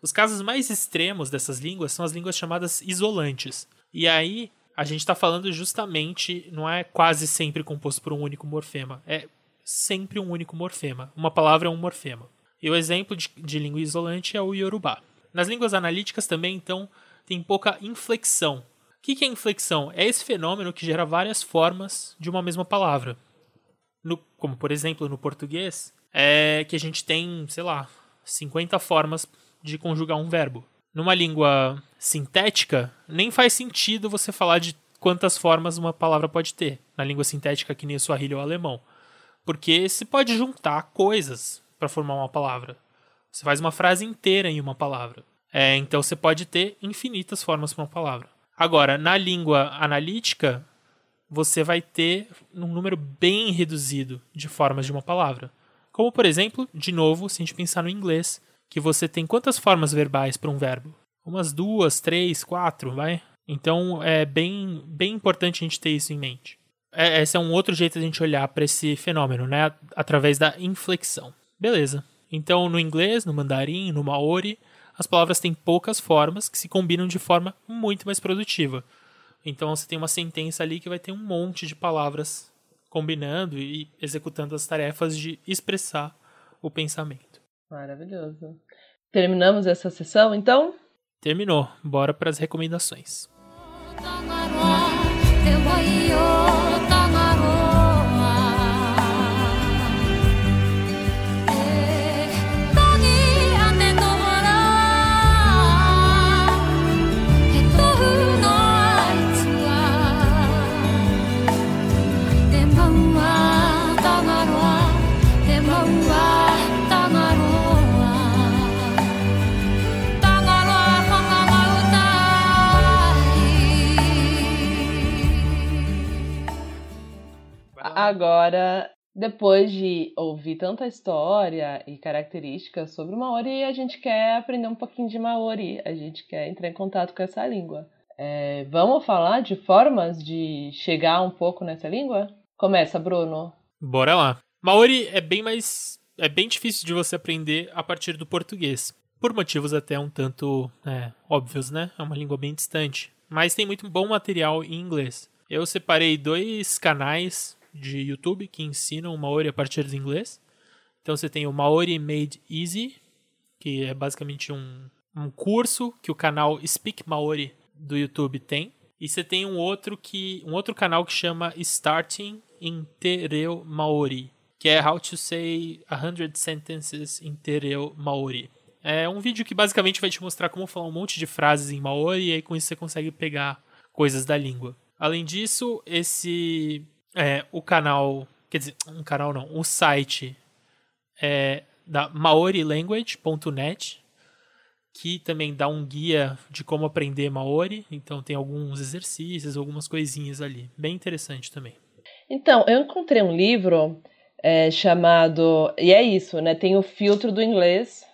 Os casos mais extremos dessas línguas são as línguas chamadas isolantes. E aí, a gente está falando justamente, não é quase sempre composto por um único morfema, é sempre um único morfema. Uma palavra é um morfema. E o exemplo de, de língua isolante é o Yorubá. Nas línguas analíticas também, então, tem pouca inflexão. O que é inflexão? É esse fenômeno que gera várias formas de uma mesma palavra. No- como, por exemplo, no português, é que a gente tem, sei lá, 50 formas de conjugar um verbo. Numa língua sintética, nem faz sentido você falar de quantas formas uma palavra pode ter. Na língua sintética, que nem o Swahili ou o alemão. Porque se pode juntar coisas para formar uma palavra. Você faz uma frase inteira em uma palavra. É, então você pode ter infinitas formas para uma palavra. Agora, na língua analítica, você vai ter um número bem reduzido de formas de uma palavra. Como, por exemplo, de novo, se a gente pensar no inglês, que você tem quantas formas verbais para um verbo? Umas duas, três, quatro, vai? Então é bem, bem importante a gente ter isso em mente. É, esse é um outro jeito de a gente olhar para esse fenômeno, né? Através da inflexão. Beleza. Então, no inglês, no mandarim, no maori, as palavras têm poucas formas que se combinam de forma muito mais produtiva. Então, você tem uma sentença ali que vai ter um monte de palavras combinando e executando as tarefas de expressar o pensamento. Maravilhoso. Terminamos essa sessão, então? Terminou. Bora para as recomendações. Agora, depois de ouvir tanta história e características sobre o Maori, a gente quer aprender um pouquinho de Maori, a gente quer entrar em contato com essa língua. É, vamos falar de formas de chegar um pouco nessa língua? Começa, Bruno. Bora lá. Maori é bem mais. É bem difícil de você aprender a partir do português. Por motivos até um tanto é, óbvios, né? É uma língua bem distante. Mas tem muito bom material em inglês. Eu separei dois canais de YouTube que ensinam o Maori a partir do inglês. Então você tem o Maori Made Easy, que é basicamente um, um curso que o canal Speak Maori do YouTube tem. E você tem um outro que um outro canal que chama Starting in Tereu Maori, que é How to Say 100 Sentences in Tereu Maori. É um vídeo que basicamente vai te mostrar como falar um monte de frases em Maori e aí com isso você consegue pegar coisas da língua. Além disso, esse é o canal, quer dizer, um canal não, o site é da maorilanguage.net, que também dá um guia de como aprender Maori, então tem alguns exercícios, algumas coisinhas ali, bem interessante também. Então, eu encontrei um livro é, chamado. E é isso, né? Tem o filtro do inglês,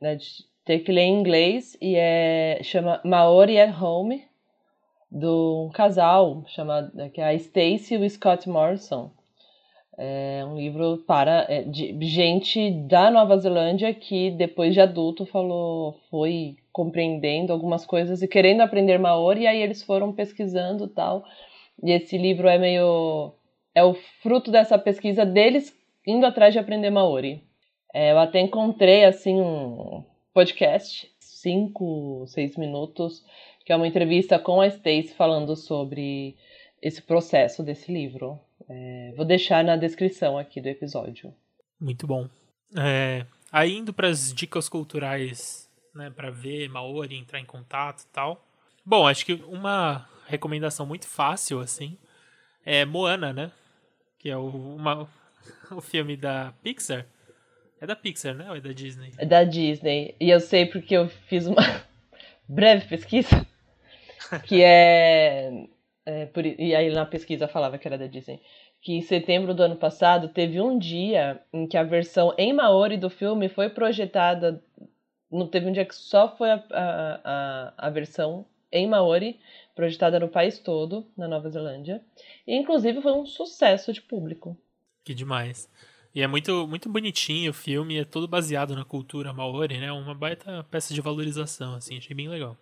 né? De ter que ler em inglês, e é, chama Maori at Home, de um casal chamado, que é a Stacy e o Scott Morrison. É um livro para é, de gente da Nova Zelândia que depois de adulto falou, foi compreendendo algumas coisas e querendo aprender maori, e aí eles foram pesquisando tal. E esse livro é meio é o fruto dessa pesquisa deles indo atrás de aprender maori. É, eu até encontrei assim um podcast, cinco, seis minutos, que é uma entrevista com a Stacy falando sobre esse processo desse livro. É, vou deixar na descrição aqui do episódio. Muito bom. É, aí indo para as dicas culturais, né, para ver Maori, entrar em contato e tal. Bom, acho que uma recomendação muito fácil assim é Moana, né? Que é o, uma, o filme da Pixar. É da Pixar, né? Ou é da Disney? É da Disney. E eu sei porque eu fiz uma breve pesquisa que é é, por, e aí na pesquisa falava que era da Disney, que em setembro do ano passado teve um dia em que a versão em Maori do filme foi projetada. Não teve um dia que só foi a, a, a, a versão em Maori, projetada no país todo, na Nova Zelândia. E inclusive foi um sucesso de público. Que demais. E é muito, muito bonitinho o filme, é todo baseado na cultura maori, né? Uma baita peça de valorização, assim, achei bem legal.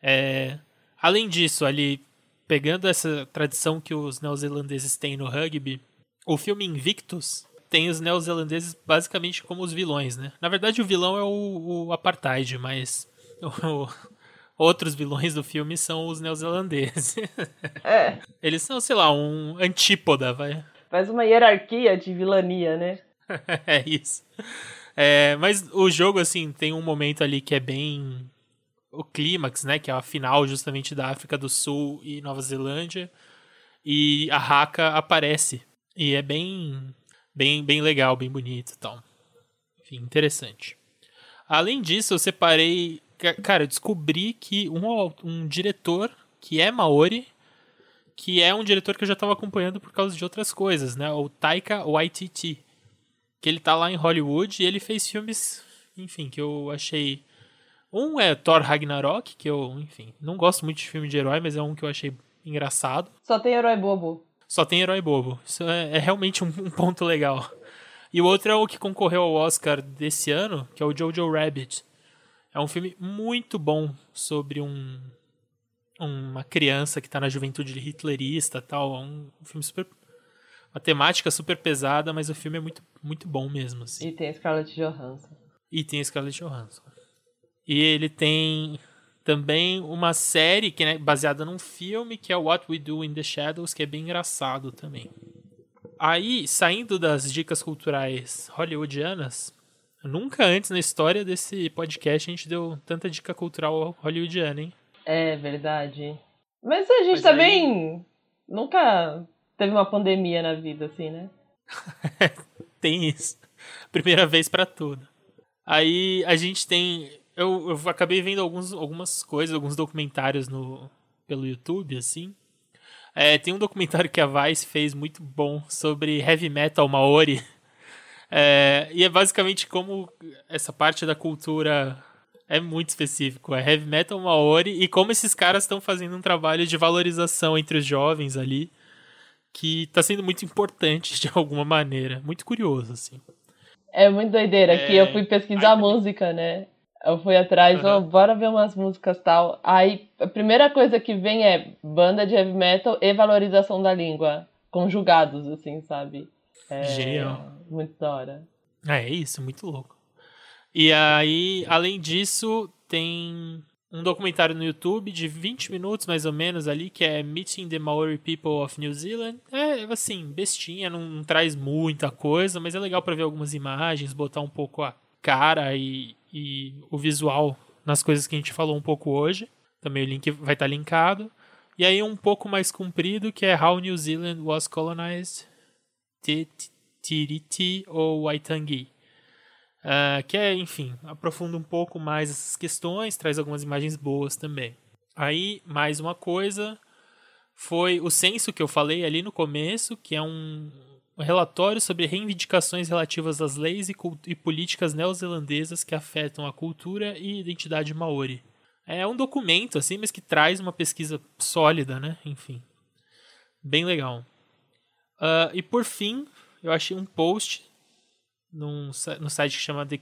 É, além disso, ali pegando essa tradição que os neozelandeses têm no rugby, o filme Invictus tem os neozelandeses basicamente como os vilões, né? Na verdade, o vilão é o, o apartheid, mas o, outros vilões do filme são os neozelandeses. É. Eles são, sei lá, um antípoda, vai. Faz uma hierarquia de vilania, né? é isso. É, mas o jogo, assim, tem um momento ali que é bem o clímax, né, que é a final justamente da África do Sul e Nova Zelândia, e a Haka aparece e é bem bem bem legal, bem bonito, tal. Enfim, interessante. Além disso, eu separei, cara, eu descobri que um, um diretor que é maori, que é um diretor que eu já estava acompanhando por causa de outras coisas, né, o Taika Waititi, que ele tá lá em Hollywood e ele fez filmes, enfim, que eu achei um é Thor Ragnarok, que eu, enfim, não gosto muito de filme de herói, mas é um que eu achei engraçado. Só tem herói bobo. Só tem herói bobo. Isso é, é realmente um, um, ponto legal. E o outro é o que concorreu ao Oscar desse ano, que é o Jojo Rabbit. É um filme muito bom sobre um uma criança que está na juventude hitlerista tal. É um, um filme super uma temática super pesada, mas o filme é muito, muito bom mesmo. Assim. E tem a Scarlett Johansson. E tem a Scarlett Johansson. E ele tem também uma série que é baseada num filme que é What We Do in the Shadows, que é bem engraçado também. Aí, saindo das dicas culturais hollywoodianas, nunca antes na história desse podcast a gente deu tanta dica cultural hollywoodiana, hein? É verdade. Mas a gente Mas também aí... nunca teve uma pandemia na vida, assim, né? tem isso. Primeira vez para tudo. Aí a gente tem eu, eu acabei vendo alguns, algumas coisas, alguns documentários no, pelo YouTube, assim. É, tem um documentário que a Vice fez muito bom sobre heavy metal maori. É, e é basicamente como essa parte da cultura é muito específico. É heavy metal maori e como esses caras estão fazendo um trabalho de valorização entre os jovens ali que está sendo muito importante de alguma maneira. Muito curioso, assim. É muito doideira é... que eu fui pesquisar Ai, música, né? Eu fui atrás, uhum. oh, bora ver umas músicas tal. Aí a primeira coisa que vem é banda de heavy metal e valorização da língua. Conjugados, assim, sabe? É, Genial. Muito da hora. É, é isso, muito louco. E aí, além disso, tem um documentário no YouTube de 20 minutos, mais ou menos, ali, que é Meeting the Maori People of New Zealand. É, assim, bestinha, não, não traz muita coisa, mas é legal para ver algumas imagens, botar um pouco a cara e, e o visual nas coisas que a gente falou um pouco hoje. Também o link vai estar linkado. E aí um pouco mais comprido, que é How New Zealand Was Colonized, Tiriti ou Waitangi. Uh, que é, enfim, aprofunda um pouco mais essas questões, traz algumas imagens boas também. Aí, mais uma coisa, foi o censo que eu falei ali no começo, que é um, um relatório sobre reivindicações relativas às leis e, e políticas neozelandesas que afetam a cultura e identidade maori. É um documento, assim, mas que traz uma pesquisa sólida, né? Enfim. Bem legal. Uh, e por fim, eu achei um post num, no site que chama The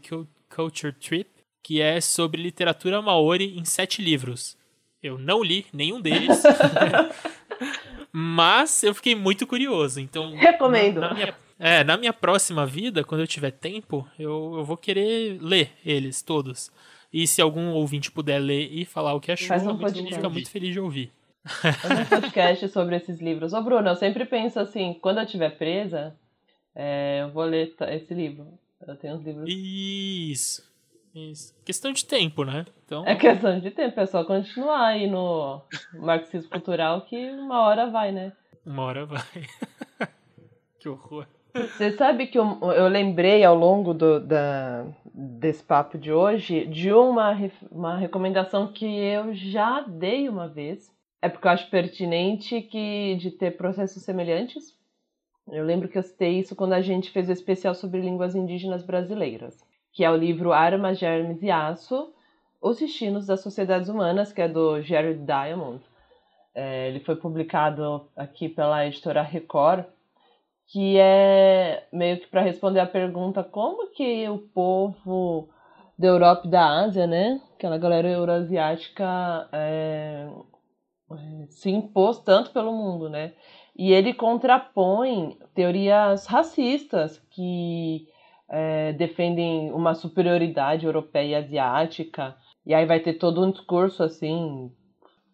Culture Trip, que é sobre literatura maori em sete livros. Eu não li nenhum deles, mas eu fiquei muito curioso. Então, recomendo. Na, na minha, é, na minha próxima vida, quando eu tiver tempo, eu, eu vou querer ler eles todos. E se algum ouvinte puder ler e falar o que achou, Faz um eu ficar muito feliz de ouvir. Faz um podcast sobre esses livros. Ô, Bruno, eu sempre penso assim, quando eu estiver presa, é, eu vou ler esse livro. Eu tenho uns livros. Isso. Isso. Questão de tempo, né? Então, É questão de tempo, é só continuar aí no marxismo cultural que uma hora vai, né? uma hora vai. que horror. Você sabe que eu, eu lembrei ao longo do, da, desse papo de hoje de uma, uma recomendação que eu já dei uma vez. É porque eu acho pertinente que de ter processos semelhantes. Eu lembro que eu citei isso quando a gente fez o especial sobre línguas indígenas brasileiras, que é o livro Armas, Germes e Aço, Os Destinos das Sociedades Humanas, que é do Jared Diamond. É, ele foi publicado aqui pela editora Record que é meio que para responder a pergunta como que o povo da Europa e da Ásia, né, aquela galera euroasiática é, se impôs tanto pelo mundo, né? E ele contrapõe teorias racistas que é, defendem uma superioridade europeia e asiática. E aí vai ter todo um discurso assim,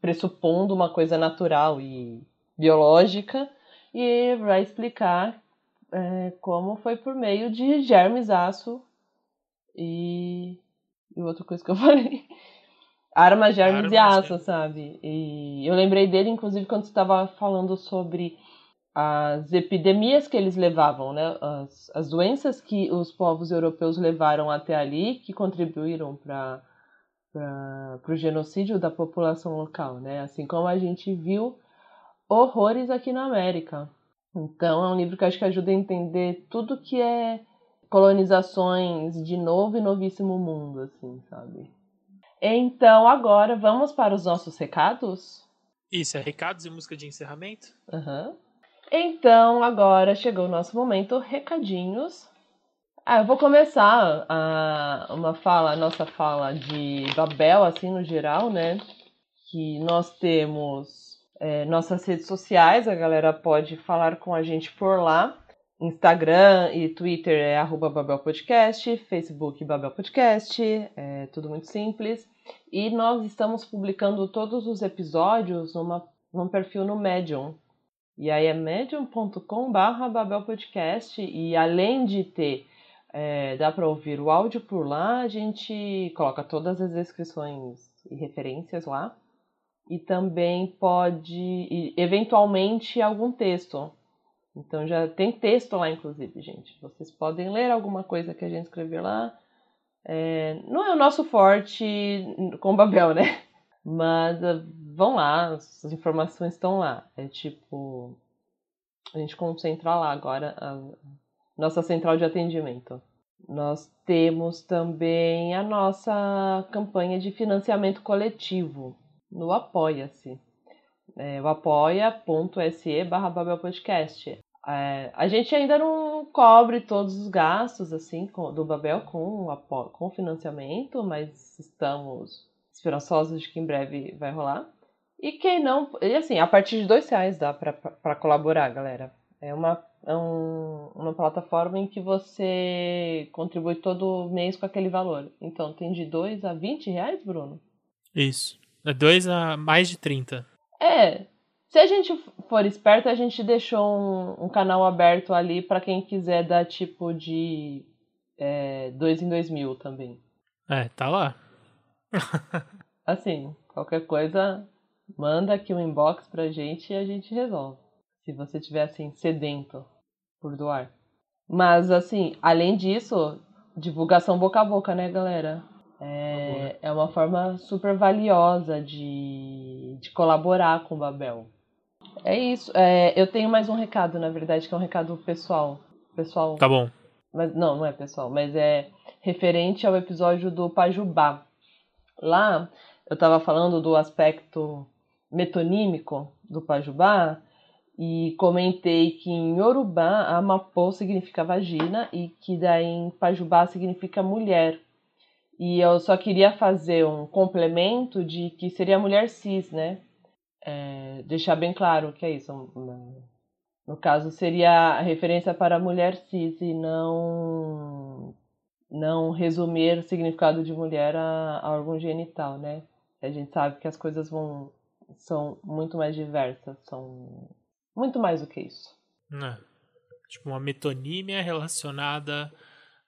pressupondo uma coisa natural e biológica e vai explicar é, como foi por meio de germes, aço e, e outra coisa que eu falei. Armas, germes e Armas, aço, germes. sabe? E eu lembrei dele, inclusive, quando você estava falando sobre as epidemias que eles levavam, né? As, as doenças que os povos europeus levaram até ali, que contribuíram para o genocídio da população local, né? Assim como a gente viu horrores aqui na América. Então é um livro que acho que ajuda a entender tudo que é colonizações de novo e novíssimo mundo, assim, sabe? Então agora vamos para os nossos recados. Isso, é recados e música de encerramento? Aham. Então agora chegou o nosso momento recadinhos. Ah, eu vou começar a uma fala, a nossa fala de Babel, assim no geral, né? Que nós temos é, nossas redes sociais, a galera pode falar com a gente por lá. Instagram e Twitter é arroba Babel Podcast, Facebook Babel Podcast, é tudo muito simples. E nós estamos publicando todos os episódios numa, num perfil no Medium. E aí é medium.com barra Babel Podcast. E além de ter, é, dá para ouvir o áudio por lá, a gente coloca todas as descrições e referências lá. E também pode, e, eventualmente, algum texto. Então já tem texto lá, inclusive, gente. Vocês podem ler alguma coisa que a gente escreveu lá. É, não é o nosso forte com Babel, né? Mas uh, vão lá, as informações estão lá. É tipo. A gente concentra lá agora a nossa central de atendimento. Nós temos também a nossa campanha de financiamento coletivo no Apoia-se. É, o apoia.se barra Babel Podcast. É, a gente ainda não cobre todos os gastos assim do Babel com, com financiamento, mas estamos esperançosos de que em breve vai rolar. E quem não, e assim, a partir de dois reais dá para colaborar, galera. É uma, é um, uma plataforma em que você contribui todo mês com aquele valor. Então tem de 2 a 20 reais, Bruno? Isso. É 2 a mais de 30. É. Se a gente for esperto, a gente deixou um, um canal aberto ali para quem quiser dar tipo de é, dois em dois mil também. É, tá lá. Assim, qualquer coisa, manda aqui um inbox pra gente e a gente resolve. Se você tiver assim, sedento por doar. Mas assim, além disso, divulgação boca a boca, né, galera? É, é uma forma super valiosa de, de colaborar com o Babel. É isso. É, eu tenho mais um recado, na verdade, que é um recado pessoal. Pessoal. Tá bom. Mas não, não é pessoal, mas é referente ao episódio do Pajubá. Lá eu estava falando do aspecto metonímico do Pajubá e comentei que em Yorubá Amapô significa vagina e que daí em Pajubá significa mulher. E eu só queria fazer um complemento de que seria mulher cis, né? É, deixar bem claro que é isso. No caso, seria a referência para mulher cis e não, não resumir o significado de mulher a, a órgão genital, né? A gente sabe que as coisas vão são muito mais diversas, são muito mais do que isso. É. Tipo, uma metonímia relacionada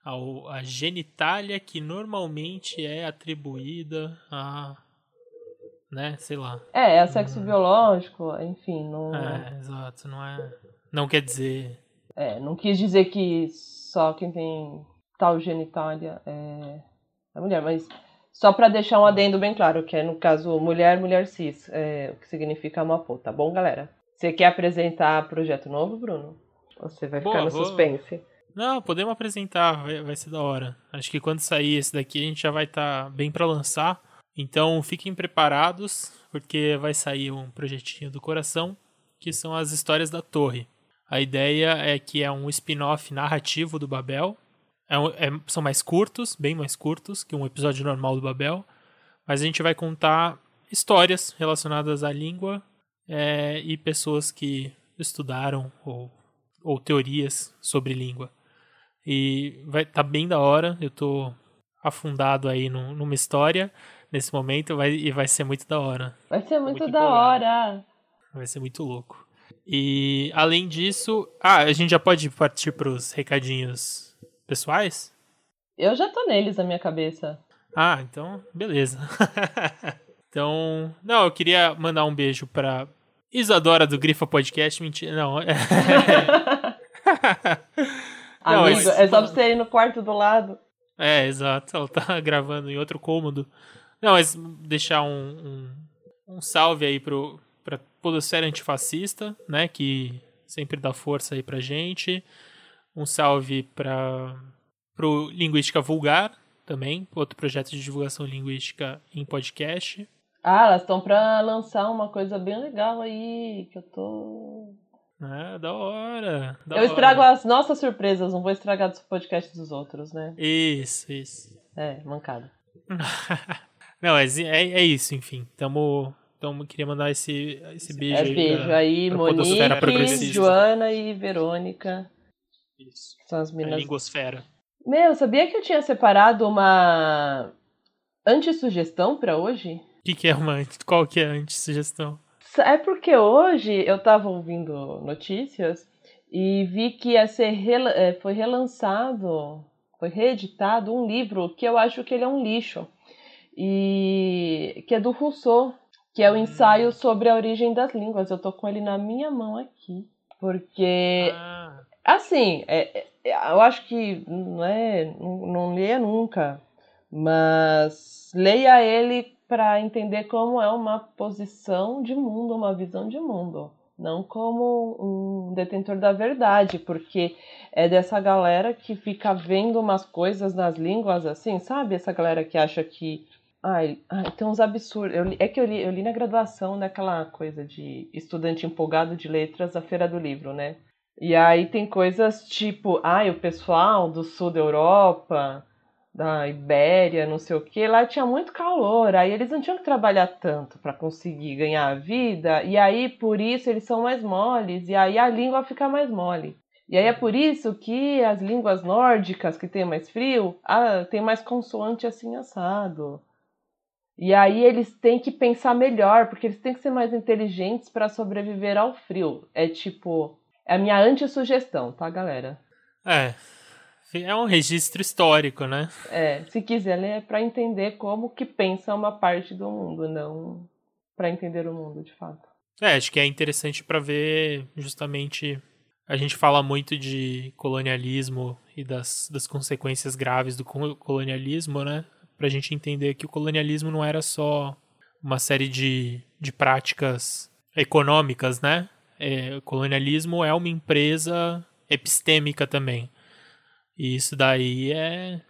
ao, à genitália que normalmente é atribuída a. né, sei lá. É, é sexo hum. biológico, enfim. Não... É, exato, não é. Não quer dizer. É, não quis dizer que só quem tem tal genitália é, é mulher, mas só para deixar um adendo bem claro, que é no caso mulher, mulher cis, é, o que significa amapô, tá bom, galera? Você quer apresentar projeto novo, Bruno? Você vai ficar Boa, no vou... suspense? Não, podemos apresentar, vai, vai, ser da hora. Acho que quando sair esse daqui a gente já vai estar tá bem para lançar. Então fiquem preparados, porque vai sair um projetinho do coração, que são as histórias da torre. A ideia é que é um spin-off narrativo do Babel. É, é, são mais curtos, bem mais curtos que um episódio normal do Babel. Mas a gente vai contar histórias relacionadas à língua é, e pessoas que estudaram ou, ou teorias sobre língua. E vai tá bem da hora, eu tô afundado aí num, numa história nesse momento vai, e vai ser muito da hora. Vai ser muito, muito da hora. Vai ser muito louco. E além disso, ah, a gente já pode partir pros recadinhos pessoais? Eu já tô neles na minha cabeça. Ah, então, beleza. então, não, eu queria mandar um beijo pra Isadora do Grifa Podcast, mentira, não. não Amigo, mas... é só você ir no quarto do lado. É, exato. Ela tá gravando em outro cômodo. Não, mas deixar um, um, um salve aí pro, pra Podosfera Antifascista, né? Que sempre dá força aí pra gente. Um salve para pro Linguística Vulgar também, outro projeto de divulgação linguística em podcast. Ah, elas estão para lançar uma coisa bem legal aí, que eu tô. É, da hora. Da eu estrago as nossas surpresas, não vou estragar os podcasts dos outros, né? Isso, isso. É, mancada. não, é, é, é isso, enfim. Tamo, então, queria mandar esse, esse beijo é, aí. Beijo pra, aí, pra Monique, Joana e Verônica. Isso. São as minas. A lingosfera. Meu, sabia que eu tinha separado uma antissugestão para hoje? que, que é uma. Qual que é a antissugestão? É porque hoje eu tava ouvindo notícias e vi que ia ser é, foi relançado, foi reeditado um livro que eu acho que ele é um lixo. E que é do Rousseau, que é o ensaio hum. sobre a origem das línguas. Eu tô com ele na minha mão aqui. Porque ah. Assim, é, é, eu acho que não é, não, não leia nunca, mas leia ele para entender como é uma posição de mundo, uma visão de mundo, não como um detentor da verdade, porque é dessa galera que fica vendo umas coisas nas línguas assim, sabe? Essa galera que acha que Ai, ai, tem uns absurdos. Eu, é que eu li, eu li na graduação daquela coisa de estudante empolgado de letras, a Feira do Livro, né? E aí tem coisas tipo, ai, o pessoal do sul da Europa da Ibéria, não sei o que, lá tinha muito calor, aí eles não tinham que trabalhar tanto para conseguir ganhar a vida, e aí por isso eles são mais moles, e aí a língua fica mais mole. E aí é por isso que as línguas nórdicas, que tem mais frio, ah, tem mais consoante assim assado. E aí eles têm que pensar melhor, porque eles têm que ser mais inteligentes para sobreviver ao frio. É tipo, é a minha antissugestão, tá, galera? É, é um registro histórico, né? É, se quiser ler é para entender como que pensa uma parte do mundo, não para entender o mundo de fato. É, acho que é interessante para ver justamente a gente fala muito de colonialismo e das, das consequências graves do colonialismo, né? Pra gente entender que o colonialismo não era só uma série de, de práticas econômicas, né? É, o colonialismo é uma empresa epistêmica também. E isso daí é,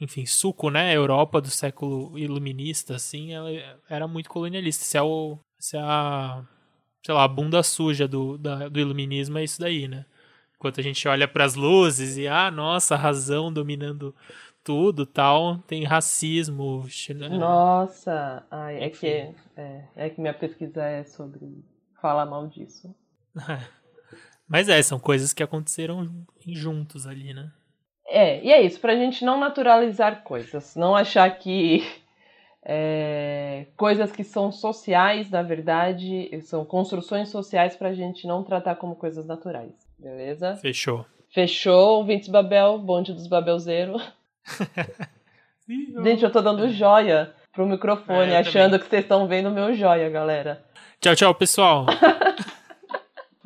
enfim, suco, né? A Europa do século iluminista, assim, ela era muito colonialista. Se é, o, se é a, sei lá, a bunda suja do, da, do iluminismo é isso daí, né? Enquanto a gente olha para as luzes e, ah, nossa, a razão dominando tudo tal, tem racismo. Né? Nossa, ai, é, que, é, é que minha pesquisa é sobre falar mal disso. Mas é, são coisas que aconteceram juntos ali, né? É, e é isso, pra gente não naturalizar coisas, não achar que é, coisas que são sociais, na verdade, são construções sociais pra gente não tratar como coisas naturais, beleza? Fechou. Fechou, ouvintes Babel, bonde dos Babelzeiro. gente, eu tô dando joia pro microfone, é, achando também. que vocês estão vendo meu joia, galera. Tchau, tchau, pessoal.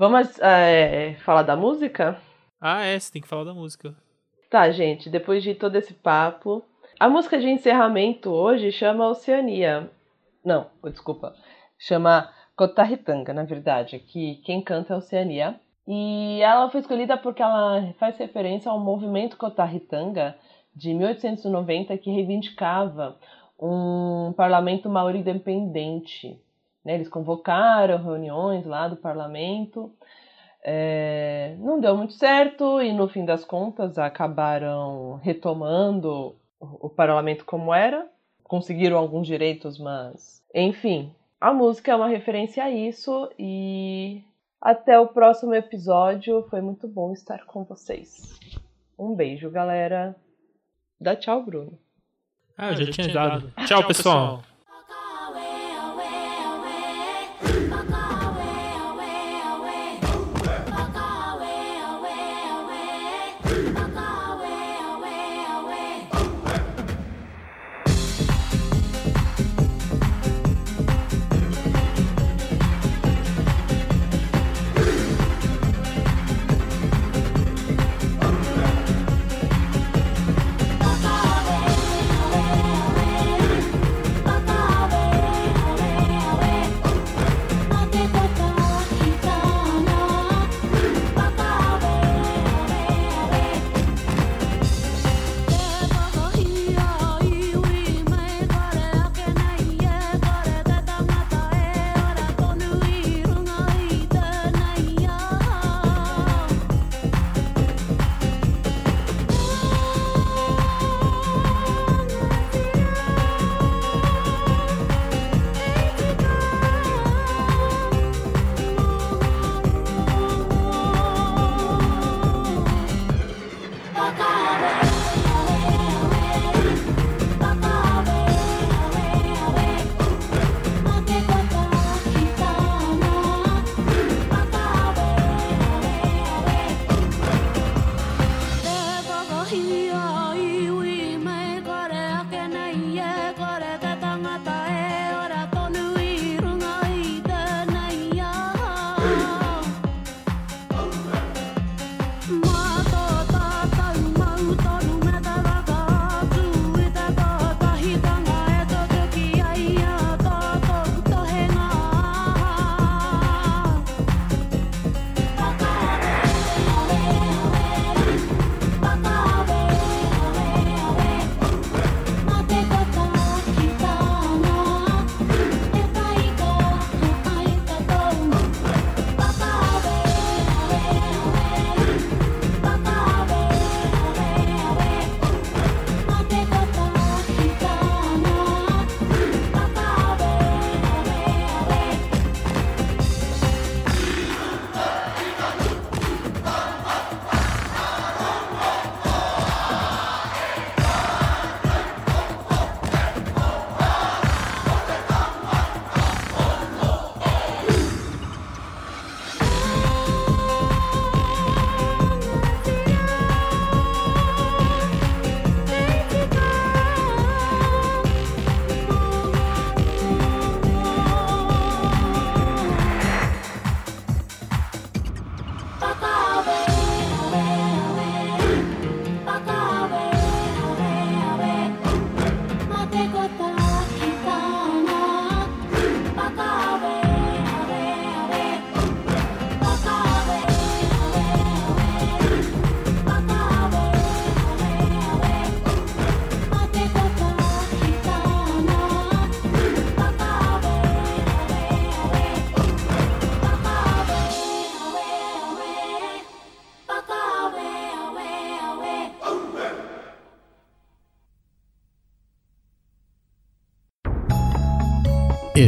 Vamos é, falar da música? Ah, é, você tem que falar da música. Tá, gente, depois de todo esse papo, a música de encerramento hoje chama Oceania. Não, desculpa. Chama Kotaritanga, na verdade, que quem canta é Oceania. E ela foi escolhida porque ela faz referência ao movimento Kotaritanga de 1890 que reivindicava um parlamento maori independente. Né? Eles convocaram reuniões lá do parlamento é, não deu muito certo e no fim das contas acabaram retomando o, o parlamento como era, conseguiram alguns direitos, mas enfim, a música é uma referência a isso e até o próximo episódio. Foi muito bom estar com vocês. Um beijo, galera. Dá tchau, Bruno. Ah, eu já, já tinha dado. dado. Tchau, pessoal. pessoal.